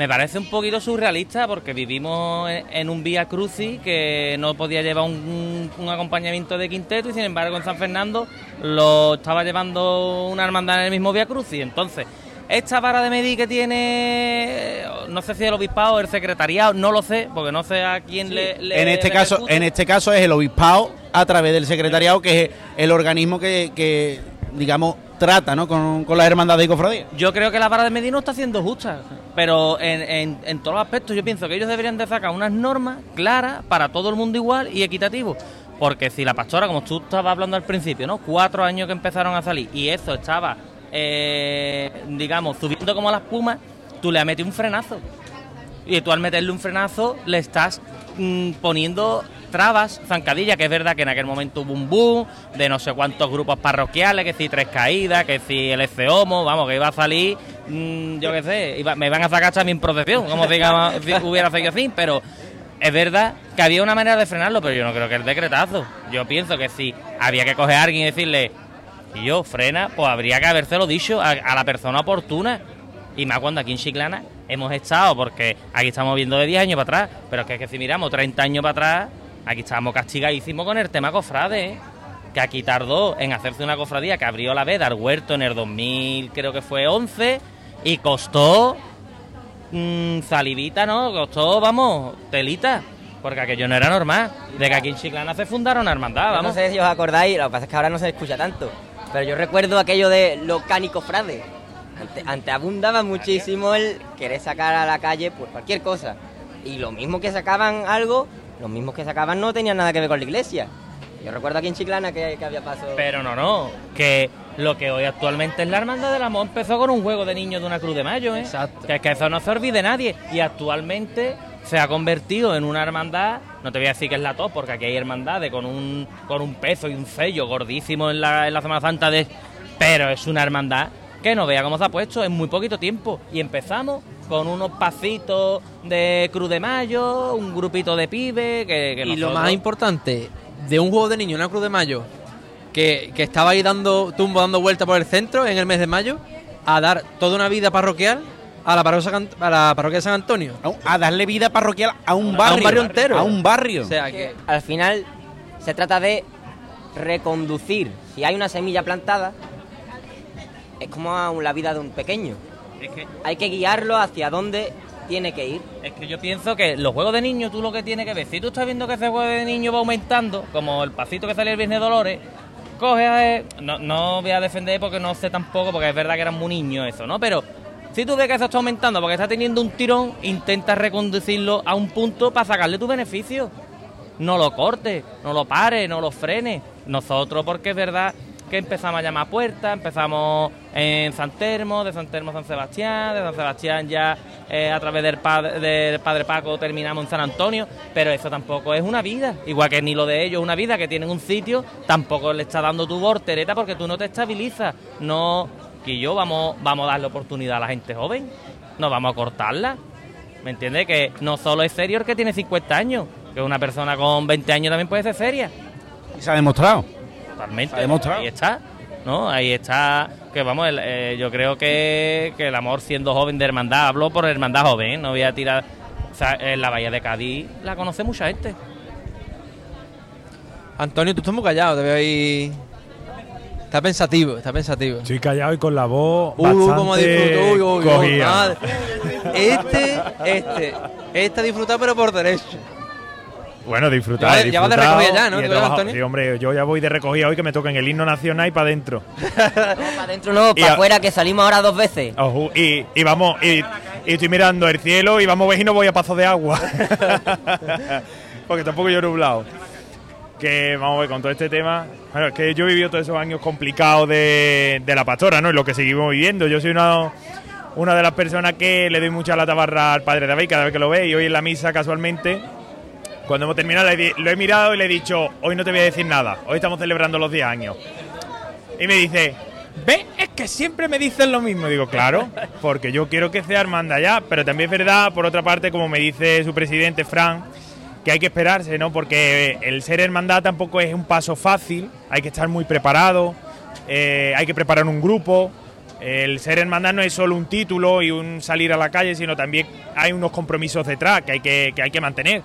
Speaker 4: me parece un poquito surrealista porque vivimos en, en un vía crucis que no podía llevar un, un acompañamiento de quinteto y sin embargo en San Fernando lo estaba llevando una hermandad en el mismo vía crucis. Entonces, esta vara de medir que tiene, no sé si el obispado o el secretariado, no lo sé, porque no sé a quién le, le
Speaker 3: en este caso en este caso es el obispado a través del secretariado que es el organismo que, que, digamos trata ¿no? con, con las hermandades y cofradías
Speaker 4: Yo creo que la vara de medir no está siendo justa, pero en, en, en todos los aspectos yo pienso que ellos deberían de sacar unas normas claras para todo el mundo igual y equitativo. Porque si la pastora, como tú estabas hablando al principio, ¿no? Cuatro años que empezaron a salir y eso estaba, eh, digamos, subiendo como las pumas, tú le metes un frenazo. Y tú al meterle un frenazo le estás mm, poniendo trabas, zancadillas, que es verdad que en aquel momento hubo un boom de no sé cuántos grupos parroquiales, que si tres caídas, que si el Homo, vamos, que iba a salir, mm, yo qué sé, me van a sacar también procesión, como diga, <laughs> si hubiera seguido así, pero es verdad que había una manera de frenarlo, pero yo no creo que el decretazo. Yo pienso que si había que coger a alguien y decirle, y yo, frena, pues habría que habérselo dicho a la persona oportuna. Y más cuando aquí en Chiclana hemos estado, porque aquí estamos viendo de 10 años para atrás, pero es que, es que si miramos 30 años para atrás, aquí estábamos castigadísimos con el tema cofrade, ¿eh? que aquí tardó en hacerse una cofradía que abrió la veda al huerto en el 2000, creo que fue 11, y costó mm, salivita, ¿no? Costó, vamos, telita. Porque aquello no era normal. De que aquí en Chiclana se fundaron una hermandad,
Speaker 5: Yo
Speaker 4: vamos.
Speaker 5: No sé si os acordáis, lo que pasa es que ahora no se escucha tanto. Pero yo recuerdo aquello de los canicofrades. Ante, ante abundaba muchísimo el querer sacar a la calle pues cualquier cosa. Y lo mismo que sacaban algo, los mismos que sacaban no tenían nada que ver con la iglesia. Yo recuerdo aquí en Chiclana que, que había paso.
Speaker 4: Pero no, no. Que lo que hoy actualmente es la Hermandad del Amor empezó con un juego de niños de una Cruz de Mayo, ¿eh?
Speaker 1: Exacto.
Speaker 4: Que es que eso no se olvide nadie. Y actualmente se ha convertido en una hermandad, no te voy a decir que es la top, porque aquí hay hermandades con un, con un peso y un sello gordísimo en la, en la Semana Santa, de, pero es una hermandad que no vea cómo se ha puesto en muy poquito tiempo. Y empezamos con unos pasitos de Cruz de Mayo, un grupito de pibes, que, que
Speaker 1: Y lo más importante, de un juego de niños, una Cruz de Mayo, que, que estaba ahí dando tumbo, dando vuelta por el centro en el mes de mayo, a dar toda una vida parroquial a la parroquia, San- a la parroquia de San Antonio.
Speaker 3: A darle vida parroquial a un
Speaker 1: A
Speaker 3: barrio.
Speaker 1: un barrio entero.
Speaker 3: A un barrio.
Speaker 1: O sea que.
Speaker 5: Al final se trata de reconducir. Si hay una semilla plantada, es como la vida de un pequeño.
Speaker 4: Es que
Speaker 5: Hay que guiarlo hacia dónde tiene que ir.
Speaker 4: Es que yo pienso que los juegos de niños, tú lo que tienes que ver, si tú estás viendo que ese juego de niños va aumentando, como el pasito que salió el Viernes de Dolores, coge a... No, no voy a defender porque no sé tampoco, porque es verdad que eran muy niños eso, ¿no? Pero si tú ves que eso está aumentando porque está teniendo un tirón, intenta reconducirlo a un punto para sacarle tu beneficio. No lo cortes, no lo pares, no lo frenes. Nosotros, porque es verdad que empezamos a llamar puertas, empezamos en San Termo, de San Termo San Sebastián, de San Sebastián ya eh, a través del padre, del padre Paco terminamos en San Antonio, pero eso tampoco es una vida, igual que ni lo de ellos una vida, que tienen un sitio, tampoco le está dando tu voltereta porque tú no te estabilizas, no, que yo vamos, vamos a darle oportunidad a la gente joven, no vamos a cortarla, ¿me entiendes? Que no solo es serio el que tiene 50 años, que una persona con 20 años también puede ser seria.
Speaker 3: Y se ha demostrado.
Speaker 4: Totalmente.
Speaker 3: Se ha demostrado.
Speaker 4: Ahí está. ¿No? Ahí está. Que vamos, el- eh, yo creo que, que el amor siendo joven de hermandad, hablo por hermandad joven, ¿eh? no voy a tirar. O sea, en la Bahía de Cádiz la conoce mucha gente.
Speaker 1: Antonio, tú estás muy callado, te veo ahí. Está pensativo, está pensativo.
Speaker 8: Estoy callado y con la voz
Speaker 1: Uy, uy,
Speaker 8: bastante
Speaker 1: cómo disfruto, uy, uy, uy, madre. Este, este, este ha disfrutado pero por derecho.
Speaker 8: Bueno, disfrutar.
Speaker 1: Ya ya va de recogida ya, ¿no?
Speaker 8: y hombre, yo ya voy de recogida hoy que me toca en el himno nacional y para adentro. <laughs>
Speaker 5: No, para adentro no,
Speaker 8: Y
Speaker 5: para afuera, que salimos ahora dos veces.
Speaker 8: Ojo, y, y vamos, y, y estoy mirando el cielo y vamos a ver si no voy a paso de agua. <laughs> Porque tampoco yo he nublado. Que vamos a ver con todo este tema. Bueno, es que yo he vivido todos esos años complicados de, de la pastora, ¿no? Y lo que seguimos viviendo. Yo soy una, una de las personas que le doy mucha la tabarra al padre David cada vez que lo ve. Y hoy en la misa, casualmente, cuando hemos terminado, lo he mirado y le he dicho: Hoy no te voy a decir nada. Hoy estamos celebrando los 10 años. Y me dice, ve, es que siempre me dicen lo mismo. Digo, claro, porque yo quiero que sea hermandad ya, pero también es verdad, por otra parte, como me dice su presidente, Fran, que hay que esperarse, ¿no? Porque el ser hermandad tampoco es un paso fácil, hay que estar muy preparado, eh, hay que preparar un grupo. El ser hermandad no es solo un título y un salir a la calle, sino también hay unos compromisos detrás que hay que, que hay que mantener.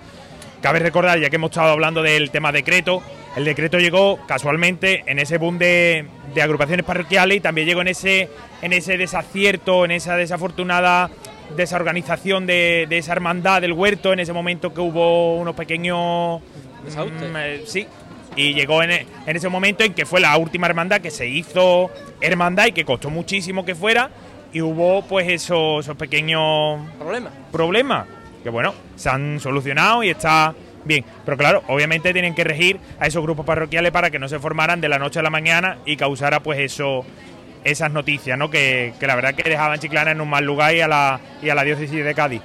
Speaker 8: Cabe recordar, ya que hemos estado hablando del tema decreto, el decreto llegó casualmente en ese boom de, de agrupaciones parroquiales y también llegó en ese, en ese desacierto, en esa desafortunada desorganización de, de esa hermandad del huerto, en ese momento que hubo unos pequeños... Mm, eh, sí, y llegó en, en ese momento en que fue la última hermandad que se hizo hermandad y que costó muchísimo que fuera y hubo pues esos, esos pequeños
Speaker 1: Problema.
Speaker 8: problemas que bueno, se han solucionado y está bien. Pero claro, obviamente tienen que regir a esos grupos parroquiales para que no se formaran de la noche a la mañana y causara pues eso esas noticias, ¿no? Que, que la verdad que dejaban Chiclana en un mal lugar y a la, y a la diócesis de Cádiz.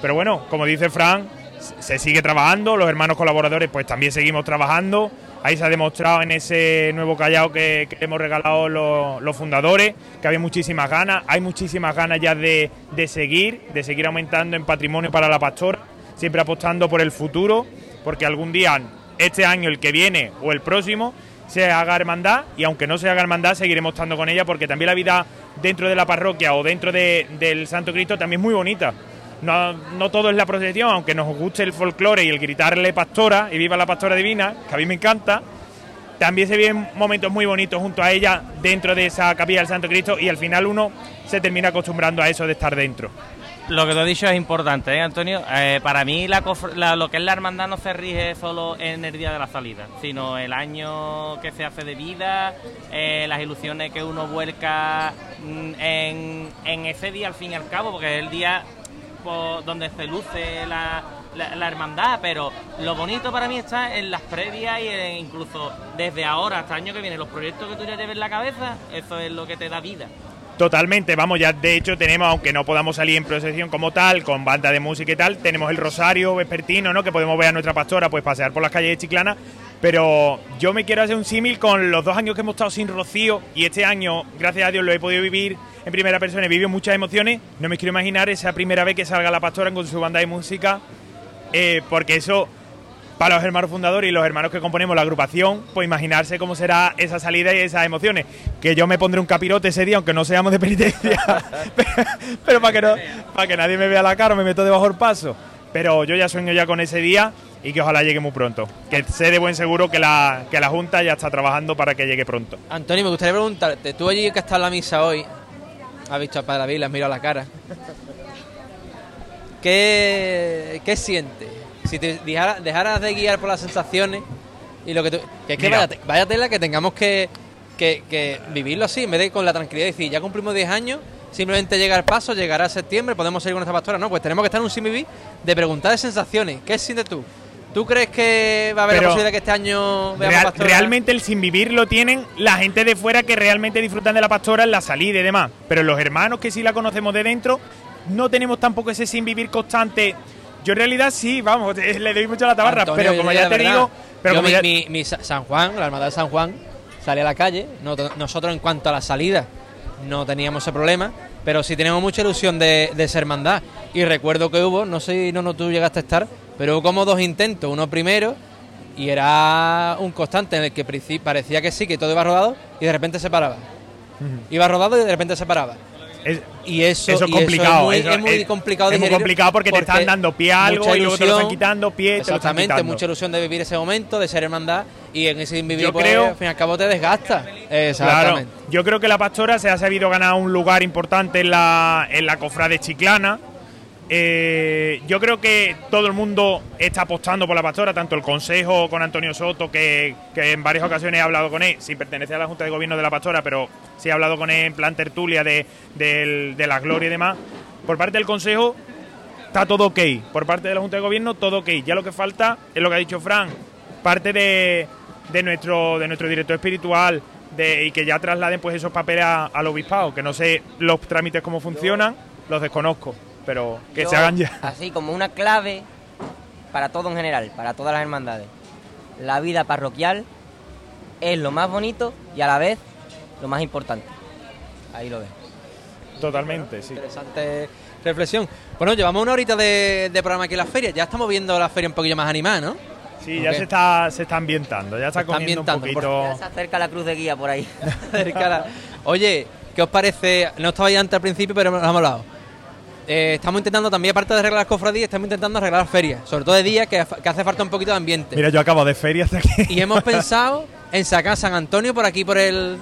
Speaker 8: Pero bueno, como dice Fran, se sigue trabajando, los hermanos colaboradores pues también seguimos trabajando. Ahí se ha demostrado en ese nuevo callao que, hemos regalado los, fundadores, que había muchísimas ganas, hay muchísimas ganas ya de, de seguir, de seguir aumentando en patrimonio para la pastora, siempre apostando por el futuro, porque algún día, este año, el que viene o el próximo, se haga hermandad y aunque no se haga hermandad seguiremos estando con ella porque también la vida dentro de la parroquia o dentro de- del Santo Cristo también es muy bonita. No, no todo es la procesión, aunque nos guste el folclore y el gritarle pastora y viva la pastora divina, que a mí me encanta, también se viven momentos muy bonitos junto a ella dentro de esa capilla del Santo Cristo y al final uno se termina acostumbrando a eso de estar dentro.
Speaker 4: Lo que te he dicho es importante, ¿eh, Antonio? Eh, para mí la, lo que es la hermandad no se rige solo en el día de la salida, sino el año que se hace de vida, eh, las ilusiones que uno vuelca mm, en, en ese día al fin y al cabo, porque es el día donde se luce la, la- la hermandad, pero lo bonito para mí está en las previas y en- incluso desde ahora hasta el año que viene, los proyectos que tú ya lleves en la cabeza, eso es lo que te da vida.
Speaker 8: Totalmente, vamos, ya de hecho tenemos, aunque no podamos salir en procesión como tal, con banda de música y tal, tenemos el Rosario Vespertino, ¿no? Que podemos ver a nuestra pastora pues pasear por las calles de Chiclana, pero yo me quiero hacer un símil con los dos años que hemos estado sin Rocío y este año, gracias a Dios, lo he podido vivir en primera persona, he vivido muchas emociones, no me quiero imaginar esa primera vez que salga la pastora con su banda de música, eh, porque eso para los hermanos fundadores y los hermanos que componemos la agrupación, pues imaginarse cómo será esa salida y esas emociones. Que yo me pondré un capirote ese día, aunque no seamos de penitencia, <laughs> pero, para, que no, para que nadie me vea la cara, me meto debajo del paso. Pero yo ya sueño ya con ese día y que ojalá llegue muy pronto. Que sé de buen seguro que la, que la Junta ya está trabajando para que llegue pronto.
Speaker 1: Antonio, me gustaría preguntarte, tú allí que has estado en la misa hoy, has visto a Padre David, le has mirado la cara. ¿Qué, qué sientes? Si te dejara- dejaras de guiar por las sensaciones y lo que tú... Que es que vaya, te- vaya tela que tengamos que, que- que vivirlo así, en vez de con la tranquilidad de decir, ya cumplimos 10 años, simplemente llega el paso, llegará septiembre, podemos seguir con esta pastora. No, pues tenemos que estar en un sin vivir de preguntar de sensaciones. ¿Qué sientes tú? ¿Tú crees que va a haber
Speaker 8: Pero
Speaker 1: la posibilidad que este año veamos
Speaker 8: Real-
Speaker 1: pastora?
Speaker 8: realmente el sin vivir lo tienen la gente de fuera que realmente disfrutan de la pastora en la salida y demás. Pero los hermanos que sí la conocemos de dentro, no tenemos tampoco ese sin vivir constante. Yo en realidad sí, vamos, eh, le doy mucho a la tabarra,
Speaker 1: Antonio,
Speaker 8: pero como ya te digo, pero
Speaker 1: Yo
Speaker 8: como
Speaker 1: mi,
Speaker 8: ya-
Speaker 1: mi- mi Sa- San Juan, la hermandad de San Juan, sale a la calle. No- nosotros en cuanto a la salida no teníamos ese problema, pero sí tenemos mucha ilusión de, de ser hermandad. Y recuerdo que hubo, no sé si no, no tú llegaste a estar, pero hubo como dos intentos. Uno primero y era un constante en el que parecía que sí, que todo iba rodado y de repente se paraba. Iba rodado y de repente se paraba.
Speaker 8: Es-
Speaker 1: Y eso,
Speaker 8: Eso es
Speaker 1: y
Speaker 8: complicado,
Speaker 1: muy,
Speaker 8: eso
Speaker 1: es muy complicado
Speaker 8: es muy complicado porque te están dando pie a algo y luego te lo están quitando, pie y te lo están
Speaker 1: Exactamente, mucha ilusión de vivir ese momento, de ser hermandad y en ese vivir,
Speaker 8: Yo
Speaker 1: pues,
Speaker 8: creo-
Speaker 1: al fin y al cabo te desgasta.
Speaker 8: Claro, yo creo que la pastora se ha sabido ganar un lugar importante en la, en la cofrade chiclana. Eh, yo creo que todo el mundo está apostando por la pastora, tanto el consejo con Antonio Soto, que, en varias ocasiones he hablado con él, sin pertenecer a la Junta de Gobierno de la pastora, pero sí he hablado con él en plan tertulia de, del- de la gloria y demás. Por parte del consejo está todo ok. Por parte de la Junta de Gobierno, todo ok. Ya lo que falta es lo que ha dicho Fran, parte de, de nuestro, de nuestro director espiritual de, y que ya trasladen pues esos papeles a- al obispado, que no sé los trámites cómo funcionan, los desconozco, pero que
Speaker 5: Yo,
Speaker 8: se hagan ya. <laughs>
Speaker 5: Así como una clave para todo en general, para todas las hermandades. La vida parroquial es lo más bonito y a la vez lo más importante. Ahí lo ves.
Speaker 8: Totalmente, sí.
Speaker 1: Interesante reflexión. Bueno, llevamos una horita de, de programa aquí en la feria. Ya estamos viendo la feria un poquillo más animada, ¿no?
Speaker 8: Sí, ya se está, se está ambientando, ya está
Speaker 1: Se está
Speaker 8: comiendo un poquito.
Speaker 5: Ya se acerca la cruz de guía por ahí. <laughs>
Speaker 1: Oye, ¿qué os parece? No estaba ya antes al principio, pero lo hemos hablado. Eh, estamos intentando también, aparte de arreglar las cofradías, estamos intentando arreglar ferias. Sobre todo de día, que, que hace falta un poquito de ambiente.
Speaker 8: Mira, yo acabo de feria hasta aquí.
Speaker 1: Y hemos pensado en sacar San Antonio por aquí, por el,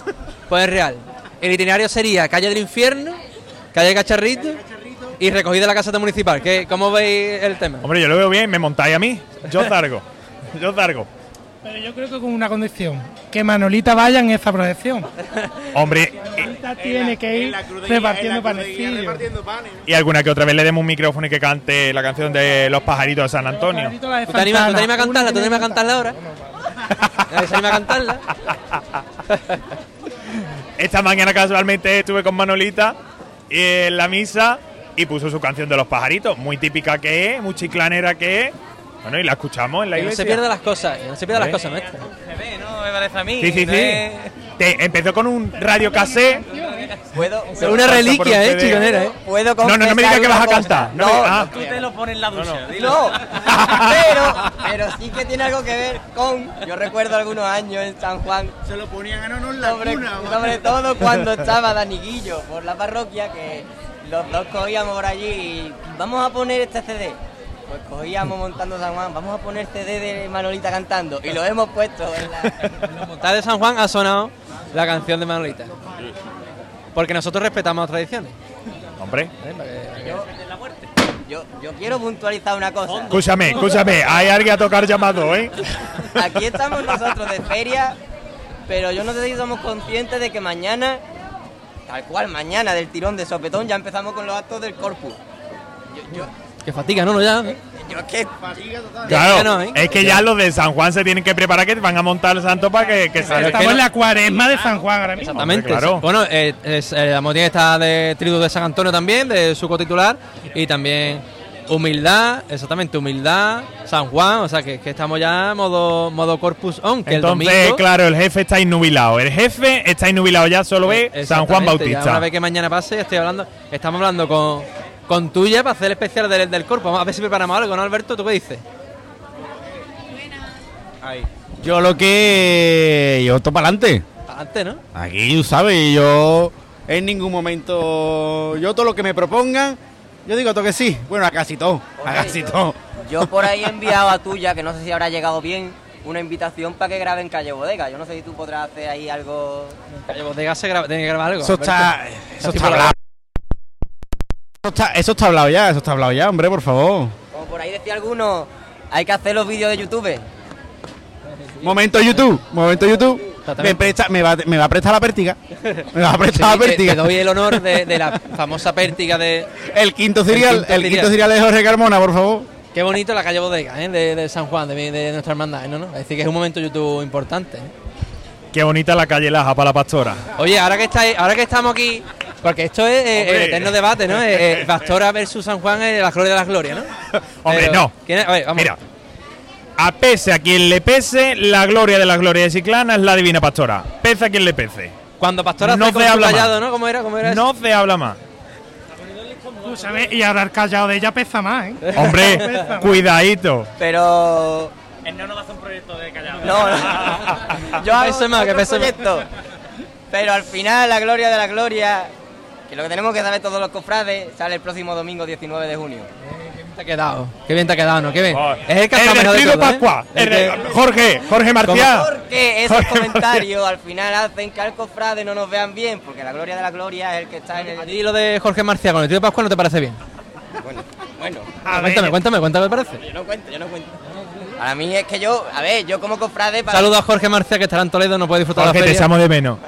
Speaker 1: por el Real. El itinerario sería calle del Infierno, calle Cacharrito y recogida de la casa municipal. ¿Qué, ¿Cómo veis el tema?
Speaker 8: Hombre, yo lo veo bien, me montáis a mí. Yo zargo. <laughs> Yo zargo.
Speaker 7: Pero yo creo que con una condición, que Manolita vaya en esa procesión. <laughs>
Speaker 8: Hombre,
Speaker 7: Manolita tiene que ir repartiendo panecillos.
Speaker 8: y alguna que otra vez le demos un micrófono y que cante la canción de los pajaritos de San Antonio.
Speaker 1: ¿Tú te animas, tú te animas a cantarla? ¿Tú te
Speaker 7: que
Speaker 1: animas a cantarla ahora? ¿Nadie se <laughs> anima a cantarla? <laughs>
Speaker 8: Esta mañana casualmente estuve con Manolita en la misa y puso su canción de los pajaritos, muy típica que es, muy chiclanera que es. Bueno, y la escuchamos en la
Speaker 1: Que no
Speaker 8: iglesia.
Speaker 1: se pierdan las cosas, que no se pierdan las cosas, maestra.
Speaker 4: Se ve, ¿no? Me parece a mí.
Speaker 8: Sí, sí,
Speaker 4: No
Speaker 8: sí. Te- empezó con un radio cassette.
Speaker 5: Puedo,
Speaker 1: Es una reliquia, eh, chiconera, eh.
Speaker 5: puedo
Speaker 8: No, no, no me digas
Speaker 5: confesar
Speaker 8: que vas a
Speaker 5: una cosa.
Speaker 8: cantar. No,
Speaker 5: No,
Speaker 8: me- ah.
Speaker 4: Tú te lo pones en la ducha. dilo.
Speaker 5: No, <laughs> pero, pero sí que tiene algo que ver con. Yo recuerdo algunos años en San Juan,
Speaker 3: Se lo ponían a no en la
Speaker 5: sobre,
Speaker 3: cuna.
Speaker 5: sobre todo cuando estaba Daniguillo por la parroquia, que los dos cogíamos por allí y vamos a poner este CD. Pues cogíamos montando San Juan, vamos a poner CD de Manolita cantando y lo hemos puesto en la.
Speaker 1: En la montada de San Juan ha sonado la canción de Manolita. Porque nosotros respetamos las tradiciones.
Speaker 8: Hombre,
Speaker 1: ¿eh?
Speaker 5: Yo, yo quiero puntualizar una cosa.
Speaker 8: Escúchame, escúchame, hay alguien a tocar llamado, ¿eh?
Speaker 5: Aquí estamos nosotros de feria, pero yo no sé si somos conscientes de que mañana, tal cual, mañana del tirón de sopetón, ya empezamos con los actos del corpus. Yo, yo,
Speaker 1: Que fatiga, ¿no? no ya.
Speaker 5: yo es que
Speaker 8: Claro,
Speaker 1: no, ¿eh?
Speaker 8: es que ya los de San Juan se tienen que preparar que van a montar el santo para que, que
Speaker 1: que
Speaker 7: Estamos
Speaker 1: no-
Speaker 7: en la cuaresma de San Juan ahora mismo.
Speaker 1: Exactamente.
Speaker 8: Claro.
Speaker 1: Bueno, eh, es, eh, la motivación está de Triduo de San Antonio también, de su cotitular, y también humildad, exactamente, humildad, San Juan, o sea que, que estamos ya modo, modo Corpus On, que
Speaker 8: Entonces,
Speaker 1: el domingo...
Speaker 8: claro, el jefe está innubilado. El jefe está innubilado ya, solo ve San Juan
Speaker 1: Exactamente, ya
Speaker 8: Bautista.
Speaker 1: una vez que mañana pase, estoy hablando, estamos hablando con, con tuya para hacer el especial del, del Corpus. Vamos a ver si preparamos algo, ¿no, Alberto? ¿Tú qué dices?
Speaker 3: Yo lo que. Yo esto para adelante.
Speaker 1: Adelante, ¿no?
Speaker 3: Aquí, tú sabes, yo en ningún momento. Yo todo lo que me propongan, yo digo todo que sí. Bueno, a casi todo. A casi todo.
Speaker 5: yo por ahí he enviado a tuya, que no sé si habrá llegado bien, una invitación para que graben Calle Bodega. Yo no sé si tú podrás hacer ahí algo.
Speaker 1: Calle Bodega se graba, tiene que grabar algo.
Speaker 3: Eso está. Eso está está, eso está hablado ya, eso está hablado ya, hombre, por favor.
Speaker 5: Como por ahí decía alguno, hay que hacer los vídeos de YouTube.
Speaker 3: Momento YouTube, momento YouTube. Me, presta, me, va, me va a prestar la pértiga. Me va a prestar
Speaker 1: Sí,
Speaker 3: la pértiga.
Speaker 1: te doy el honor de, de la <laughs> famosa pértiga de...
Speaker 3: El quinto cereal,
Speaker 1: quinto
Speaker 3: el quinto cereal de Jorge Carmona, por favor.
Speaker 1: Qué bonito la calle Bodega, ¿eh? de, de San Juan, de, de nuestra hermandad, ¿no? ¿no? Es decir, que es un momento YouTube importante. ¿eh?
Speaker 8: Qué bonita la calle Laja para la pastora.
Speaker 1: Oye, ahora que estáis, ahora que estamos aquí, porque esto es eh, el eterno debate, ¿no? Eh, eh, Pastora versus San Juan, eh, la gloria de las glorias, ¿no? <laughs>
Speaker 8: Hombre,
Speaker 1: Pero,
Speaker 8: no.
Speaker 1: ¿quién es? Oye, vamos.
Speaker 8: Mira, a pese a quien le pese, la gloria de la gloria de Ciclana es la divina pastora. Pese a quien le pese.
Speaker 1: Cuando Pastora
Speaker 8: no
Speaker 1: con
Speaker 8: se habla
Speaker 1: callado,
Speaker 8: más.
Speaker 1: ¿no? ¿Cómo era? ¿Cómo era eso?
Speaker 8: No se habla más.
Speaker 7: Escúchame, y ahora el callado de ella pesa más, ¿eh? <laughs>
Speaker 8: Hombre, <laughs>
Speaker 7: Pesa
Speaker 8: cuidadito.
Speaker 5: Pero.
Speaker 4: Él no nos va a hacer un proyecto de callado.
Speaker 5: No, no. Yo hago
Speaker 1: pese más, que pese más.
Speaker 5: proyecto. Pero al final, la gloria de la gloria, que lo que tenemos que saber todos los cofrades, sale el próximo domingo 19 de junio.
Speaker 1: Qué bien te ha quedado. Qué bien te ha quedado, ¿no? Qué bien.
Speaker 8: Oh,
Speaker 1: Es el que
Speaker 8: el
Speaker 1: mejor de todo, ¿eh?
Speaker 8: Pascua.
Speaker 1: El
Speaker 8: el
Speaker 1: que-
Speaker 8: Jorge, Jorge Marcial.
Speaker 5: Porque esos
Speaker 8: Jorge
Speaker 5: comentarios al final hacen que al cofrade no nos vean bien, porque la gloria de la gloria es el que está en
Speaker 1: ¿A
Speaker 5: el.
Speaker 1: ti lo de Jorge Marcial con el tío de Pascua no te parece bien?
Speaker 5: Bueno, bueno.
Speaker 7: A
Speaker 1: cuéntame,
Speaker 7: ver,
Speaker 1: cuéntame, cuéntame, ¿qué te parece?
Speaker 5: Yo no cuento, yo no cuento. Para mí es que yo, a ver, yo como cofrade. Para
Speaker 1: Saludos a Jorge Marcial que estará en Toledo, no puede disfrutar de
Speaker 8: Jorge,
Speaker 1: la
Speaker 8: te
Speaker 1: feria.
Speaker 8: echamos de menos.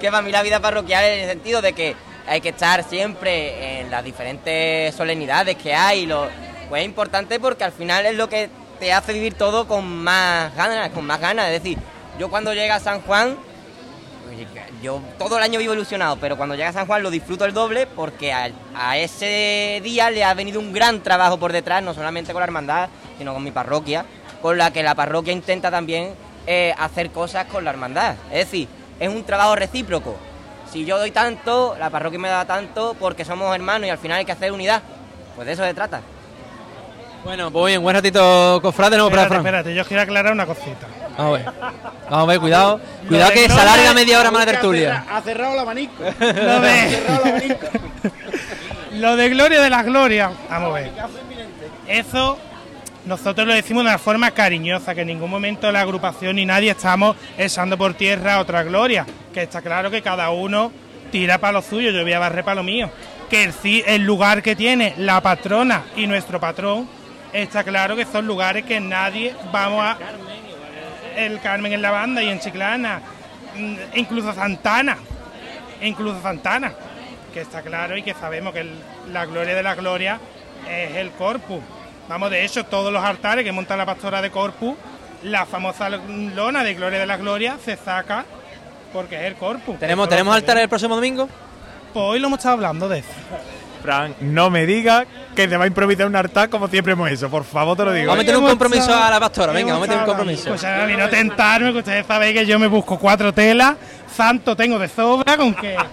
Speaker 5: Que para mí la vida parroquial en el sentido de que hay que estar siempre en las diferentes solemnidades que hay. Lo, pues es importante porque al final es lo que te hace vivir todo con más ganas, con más ganas. Es decir, yo cuando llega a San Juan, yo todo el año vivo ilusionado, pero cuando llega a San Juan lo disfruto el doble porque a, a ese día le ha venido un gran trabajo por detrás, no solamente con la hermandad, sino con mi parroquia, con la que la parroquia intenta también eh, hacer cosas con la hermandad. Es decir, es un trabajo recíproco. Si yo doy tanto, la parroquia me da tanto porque somos hermanos y al final hay que hacer unidad. Pues de eso se trata.
Speaker 1: Bueno, pues bien, buen ratito, cofrade, no, para
Speaker 7: espérate,
Speaker 1: Fran.
Speaker 7: espérate, yo quiero aclarar una cosita.
Speaker 1: Vamos a ver. Vamos a ver, cuidado. Cuidado que se alarga media hora más la tertulia.
Speaker 3: Ha cerrado el abanico.
Speaker 7: Lo de, <laughs> lo de Gloria de las Glorias, vamos a ver. Eso nosotros lo decimos de una forma cariñosa, que en ningún momento la agrupación ni nadie estamos echando por tierra otra gloria. Que está claro que cada uno tira para lo suyo, yo voy a barrer para lo mío. Que el, el lugar que tiene la patrona y nuestro patrón, está claro que son lugares que nadie vamos a. El Carmen en la banda y en Chiclana, mm, incluso Santana, incluso Santana, que está claro y que sabemos que la gloria de la gloria es el corpus. Vamos, de hecho, todos los altares que monta la pastora de corpus, la famosa lona de gloria de la gloria se saca porque es el corpus.
Speaker 1: ¿Tenemos, ¿tenemos
Speaker 7: sabemos.
Speaker 1: altar el próximo domingo?
Speaker 7: Pues hoy lo hemos estado hablando de eso.
Speaker 8: Fran, no me digas que te va a improvisar un altar como siempre hemos hecho. Por favor, te lo digo.
Speaker 1: Vamos a meter un compromiso a la pastora, venga, vamos a meter un compromiso.
Speaker 7: Pues a mí no tentarme, que ustedes saben que yo me busco cuatro telas, santo tengo de sobra, con que... <laughs>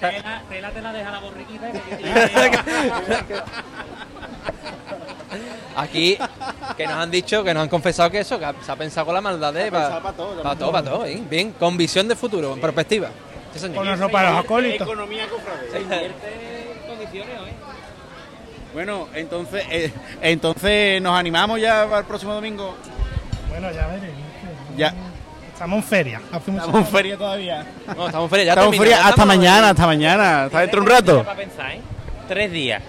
Speaker 4: Tela, tela te la deja la borriquita. <laughs>
Speaker 1: Aquí, que nos han dicho, que nos han confesado que eso, que se ha pensado con la maldad de. Para todo, para todo, para todo, bien, bien, con visión de futuro, en perspectiva. Sí, señor.
Speaker 7: Ponernos para los acólitos.
Speaker 3: Economía cofrade.
Speaker 4: condiciones hoy.
Speaker 3: Bueno, entonces, eh, entonces nos animamos ya para el próximo domingo.
Speaker 7: Bueno, ya veremos.
Speaker 3: Ya.
Speaker 7: Estamos en feria. Hace mucho
Speaker 3: Estamos en feria todavía.
Speaker 1: No, estamos en feria, ya
Speaker 3: Estamos en feria hasta mañana, hasta mañana, hasta dentro de un rato.
Speaker 4: Para pensar, ¿eh? tres días.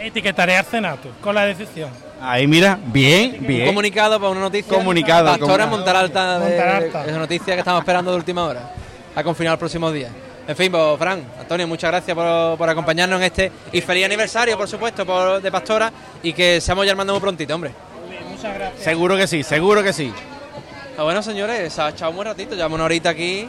Speaker 7: Etiquetaré al Senato con la decisión.
Speaker 3: Ahí mira, bien,
Speaker 1: Un
Speaker 3: bien.
Speaker 1: comunicado para una noticia.
Speaker 3: Comunicado,
Speaker 1: Pastora
Speaker 3: comunicado.
Speaker 1: montar alta de
Speaker 7: Montar alta.
Speaker 1: esa noticia que estamos esperando de última hora. A confinar los próximos días. En fin, pues, Fran, Antonio, muchas gracias por, por acompañarnos en este y feliz aniversario, por supuesto, por, de Pastora y que seamos ya armando muy prontito, hombre.
Speaker 7: Muchas gracias.
Speaker 3: Seguro que sí, seguro que sí.
Speaker 1: Ah, bueno, señores, se ha echado un buen ratito, llevamos una horita aquí.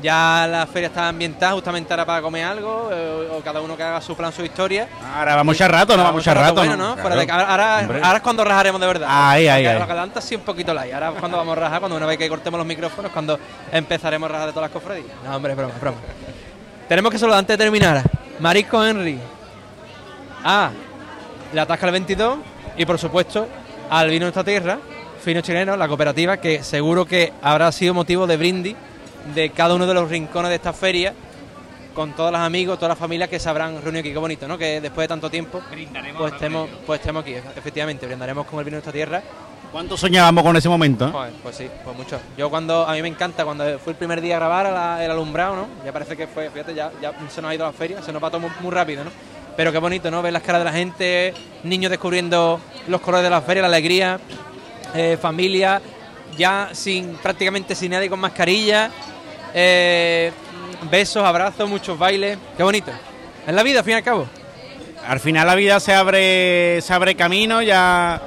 Speaker 1: Ya la feria está ambientada justamente ahora para comer algo, eh, o cada uno que haga su plan, su historia.
Speaker 3: Ahora vamos a echar rato, ¿no? Vamos a echar rato.
Speaker 1: Bueno, ¿no? De- ahora,
Speaker 3: Hombre.
Speaker 1: ahora es cuando rajaremos de verdad.
Speaker 3: Ahí, ahí, ahí.
Speaker 1: Antes sí un poquito light. Ahora es cuando vamos a rajar, cuando una vez que cortemos los micrófonos, cuando empezaremos a rajar de todas las cofradías. No, hombre, es broma, es broma. Tenemos que saludar antes de terminar. Marisco Henry. A. La Tasca del 22. Y por supuesto, al vino de esta tierra, Fino Chileno, la cooperativa, que seguro que habrá sido motivo de brindis de cada uno de los rincones de esta feria con todos los amigos, todas las familias que se habrán reunido aquí. Qué bonito, ¿no? Que después de tanto tiempo, pues estemos, pues estemos aquí. Efectivamente, brindaremos con el vino de esta tierra.
Speaker 3: ¿Cuánto soñábamos con ese momento? eh?
Speaker 1: Pues sí, pues mucho. Yo cuando, a mí me encanta cuando fue el primer día a grabar a la- el alumbrado, ¿no? Ya parece que fue, fíjate, ya, ya se nos ha ido la feria, se nos va todo muy, muy rápido, ¿no? Pero qué bonito, ¿no? Ver las caras de la gente, niños descubriendo los colores de la feria, la alegría, eh, familia, ya sin prácticamente sin nadie con mascarilla, eh, besos, abrazos, muchos bailes, qué bonito. Es la vida, al fin y al cabo.
Speaker 3: Al final la vida se abre, se abre camino, ya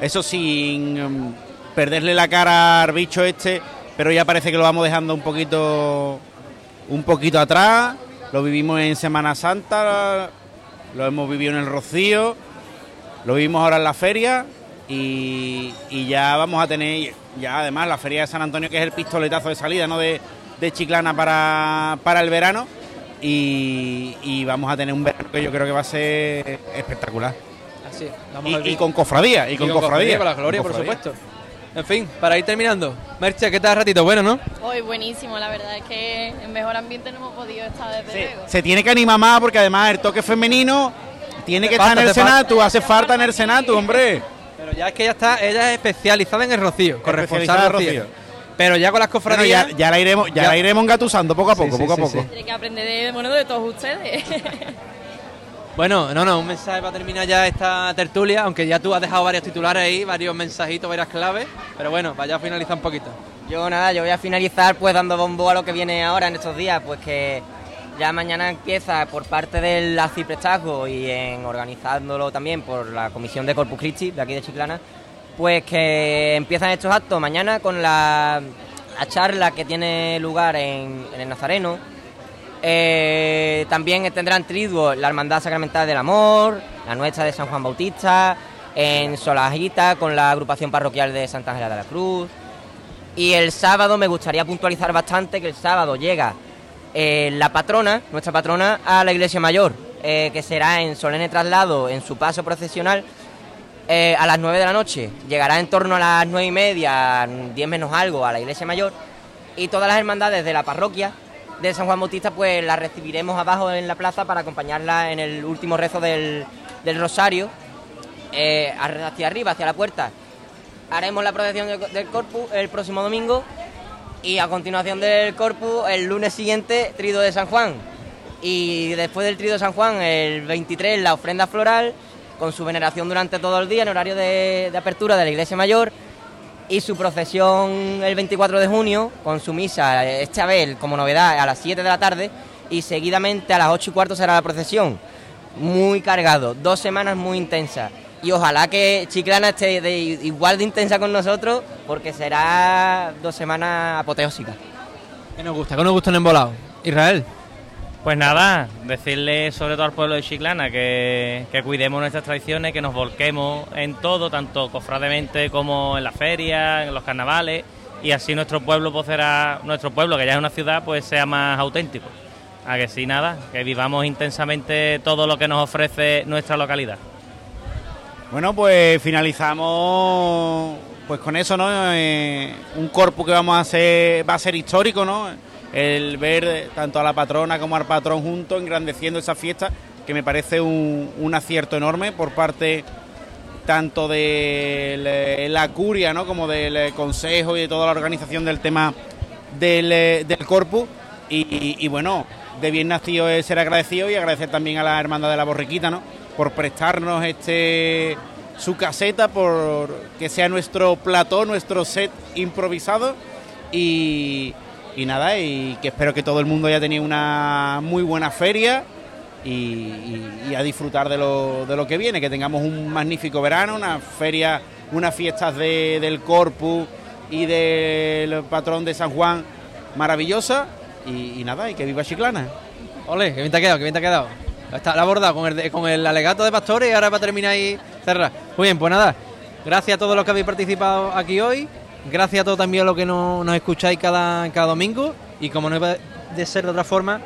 Speaker 3: eso sin mm, perderle la cara al bicho este, pero ya parece que lo vamos dejando un poquito, un poquito atrás. Lo vivimos en Semana Santa, lo hemos vivido en el Rocío, lo vivimos ahora en la feria y, y ya vamos a tener, ya además la feria de San Antonio que es el pistoletazo de salida, ¿no? De, de Chiclana para, para el verano y, y vamos a tener un verano que yo creo que va a ser espectacular.
Speaker 1: Así vamos
Speaker 3: Y,
Speaker 1: al
Speaker 3: y con cofradía, y, con, cofradía.
Speaker 1: con la gloria,
Speaker 3: Con
Speaker 1: por
Speaker 3: cofradía.
Speaker 1: supuesto. En fin, para ir terminando. Merche, ¿qué tal ratito? Bueno, ¿no?
Speaker 2: Hoy buenísimo, la verdad es que en mejor ambiente no hemos podido estar desde luego.
Speaker 3: Se tiene que animar más porque además el toque femenino tiene que estar en el
Speaker 1: falta, hace
Speaker 3: Senatu, hace falta en el Senatu, hombre.
Speaker 1: Pero ya es que ella está, ella es especializada en el rocío, corresponsal rocío.
Speaker 3: rocío.
Speaker 1: Pero ya con las
Speaker 3: Bueno,
Speaker 1: cofradías.
Speaker 3: ya, ya la iremos, ya,
Speaker 1: Ya.
Speaker 3: la iremos engatusando poco a
Speaker 1: Sí,
Speaker 3: poco,
Speaker 1: sí,
Speaker 3: poco
Speaker 1: sí,
Speaker 3: a poco.
Speaker 1: sí.
Speaker 2: Tiene que aprender de, bueno, de todos ustedes. <laughs>
Speaker 1: Bueno, no, no, un mensaje para terminar ya esta tertulia, aunque ya tú has dejado varios titulares ahí, varios mensajitos, varias claves. Pero bueno, vaya a finalizar un poquito.
Speaker 5: Yo nada, yo voy a finalizar pues dando bombo a lo que viene ahora en estos días, pues que ya mañana empieza por parte del Aciprestajo y en organizándolo también por la Comisión de Corpus Christi de aquí de Chiclana, pues que empiezan estos actos mañana con la, la charla que tiene lugar en, en el Nazareno. Eh, también tendrán triduo la Hermandad Sacramental del Amor, la nuestra de San Juan Bautista, en Solajita con la agrupación parroquial de Santa Ángela de la Cruz. Y el sábado me gustaría puntualizar bastante que el sábado llega eh, la patrona, nuestra patrona, a la iglesia mayor, eh, que será en solemne traslado en su paso procesional eh, a las 9 de la noche. Llegará en torno a las 9 y media, 10 menos algo, a la iglesia mayor. Y todas las hermandades de la parroquia de San Juan Bautista, pues las recibiremos abajo en la plaza para acompañarla en el último rezo del, del rosario, eh, hacia arriba, hacia la puerta haremos la procesión del, Corpus el próximo domingo y a continuación del Corpus el lunes siguiente Trido de San Juan y después del Trido de San Juan el 23 la ofrenda floral con su veneración durante todo el día en horario de, apertura de la Iglesia Mayor y su procesión el 24 de junio con su misa esta vez como novedad a las 7 de la tarde y seguidamente a las 8 y cuarto será la procesión muy cargado, dos semanas muy intensas. Y ojalá que Chiclana esté de- igual de intensa con nosotros, porque será dos semanas apoteósicas.
Speaker 1: ¿Qué nos gusta? ¿Qué nos gusta en embolado? Israel.
Speaker 4: Pues nada, decirle sobre todo al pueblo de Chiclana que, cuidemos nuestras tradiciones, que nos volquemos en todo, tanto cofrademente como en la feria, en los carnavales, y así nuestro pueblo pues será, nuestro pueblo, que ya es una ciudad, pues sea más auténtico. A que sí, nada, que vivamos intensamente todo lo que nos ofrece nuestra localidad.
Speaker 3: Bueno, pues finalizamos pues con eso, ¿no? Eh, un corpus que vamos a hacer, va a ser histórico, ¿no? El ver tanto a la patrona como al patrón juntos, engrandeciendo esa fiesta, que me parece un, un acierto enorme por parte tanto de le- la curia, ¿no? Como del eh, consejo y de toda la organización del tema del, eh, del corpus. Y bueno, de bien nacido es ser agradecido y agradecer también a la Hermandad de la Borriquita, ¿no? Por prestarnos este su caseta, por que sea nuestro plató, nuestro set improvisado y, y nada, y que espero que todo el mundo haya tenido una muy buena feria y, y- y a disfrutar de lo, de lo que viene, que tengamos un magnífico verano, una feria, unas fiestas de- del Corpus y del patrón de San Juan maravillosa y, y nada, y que viva Chiclana.
Speaker 1: Ole, que bien te ha quedado, que bien te ha quedado. Está la borda con el, con el alegato de pastores y ahora va a terminar ahí cerrar. Muy bien, pues nada. Gracias a todos los que habéis participado aquí hoy. Gracias a todos también los que no- nos escucháis cada, cada domingo. Y como no iba de ser de otra forma,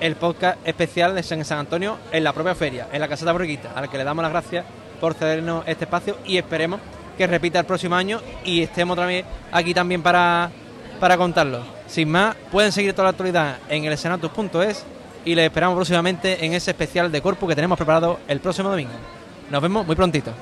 Speaker 1: el podcast especial de San San Antonio en la propia feria, en la Caseta Borriquita, al que le damos las gracias por cedernos este espacio y esperemos que repita el próximo año y estemos otra vez aquí también para, para contarlo. Sin más, pueden seguir toda la actualidad en el senatus.es y les esperamos próximamente en ese especial de Corpus que tenemos preparado el próximo domingo. Nos vemos muy prontito.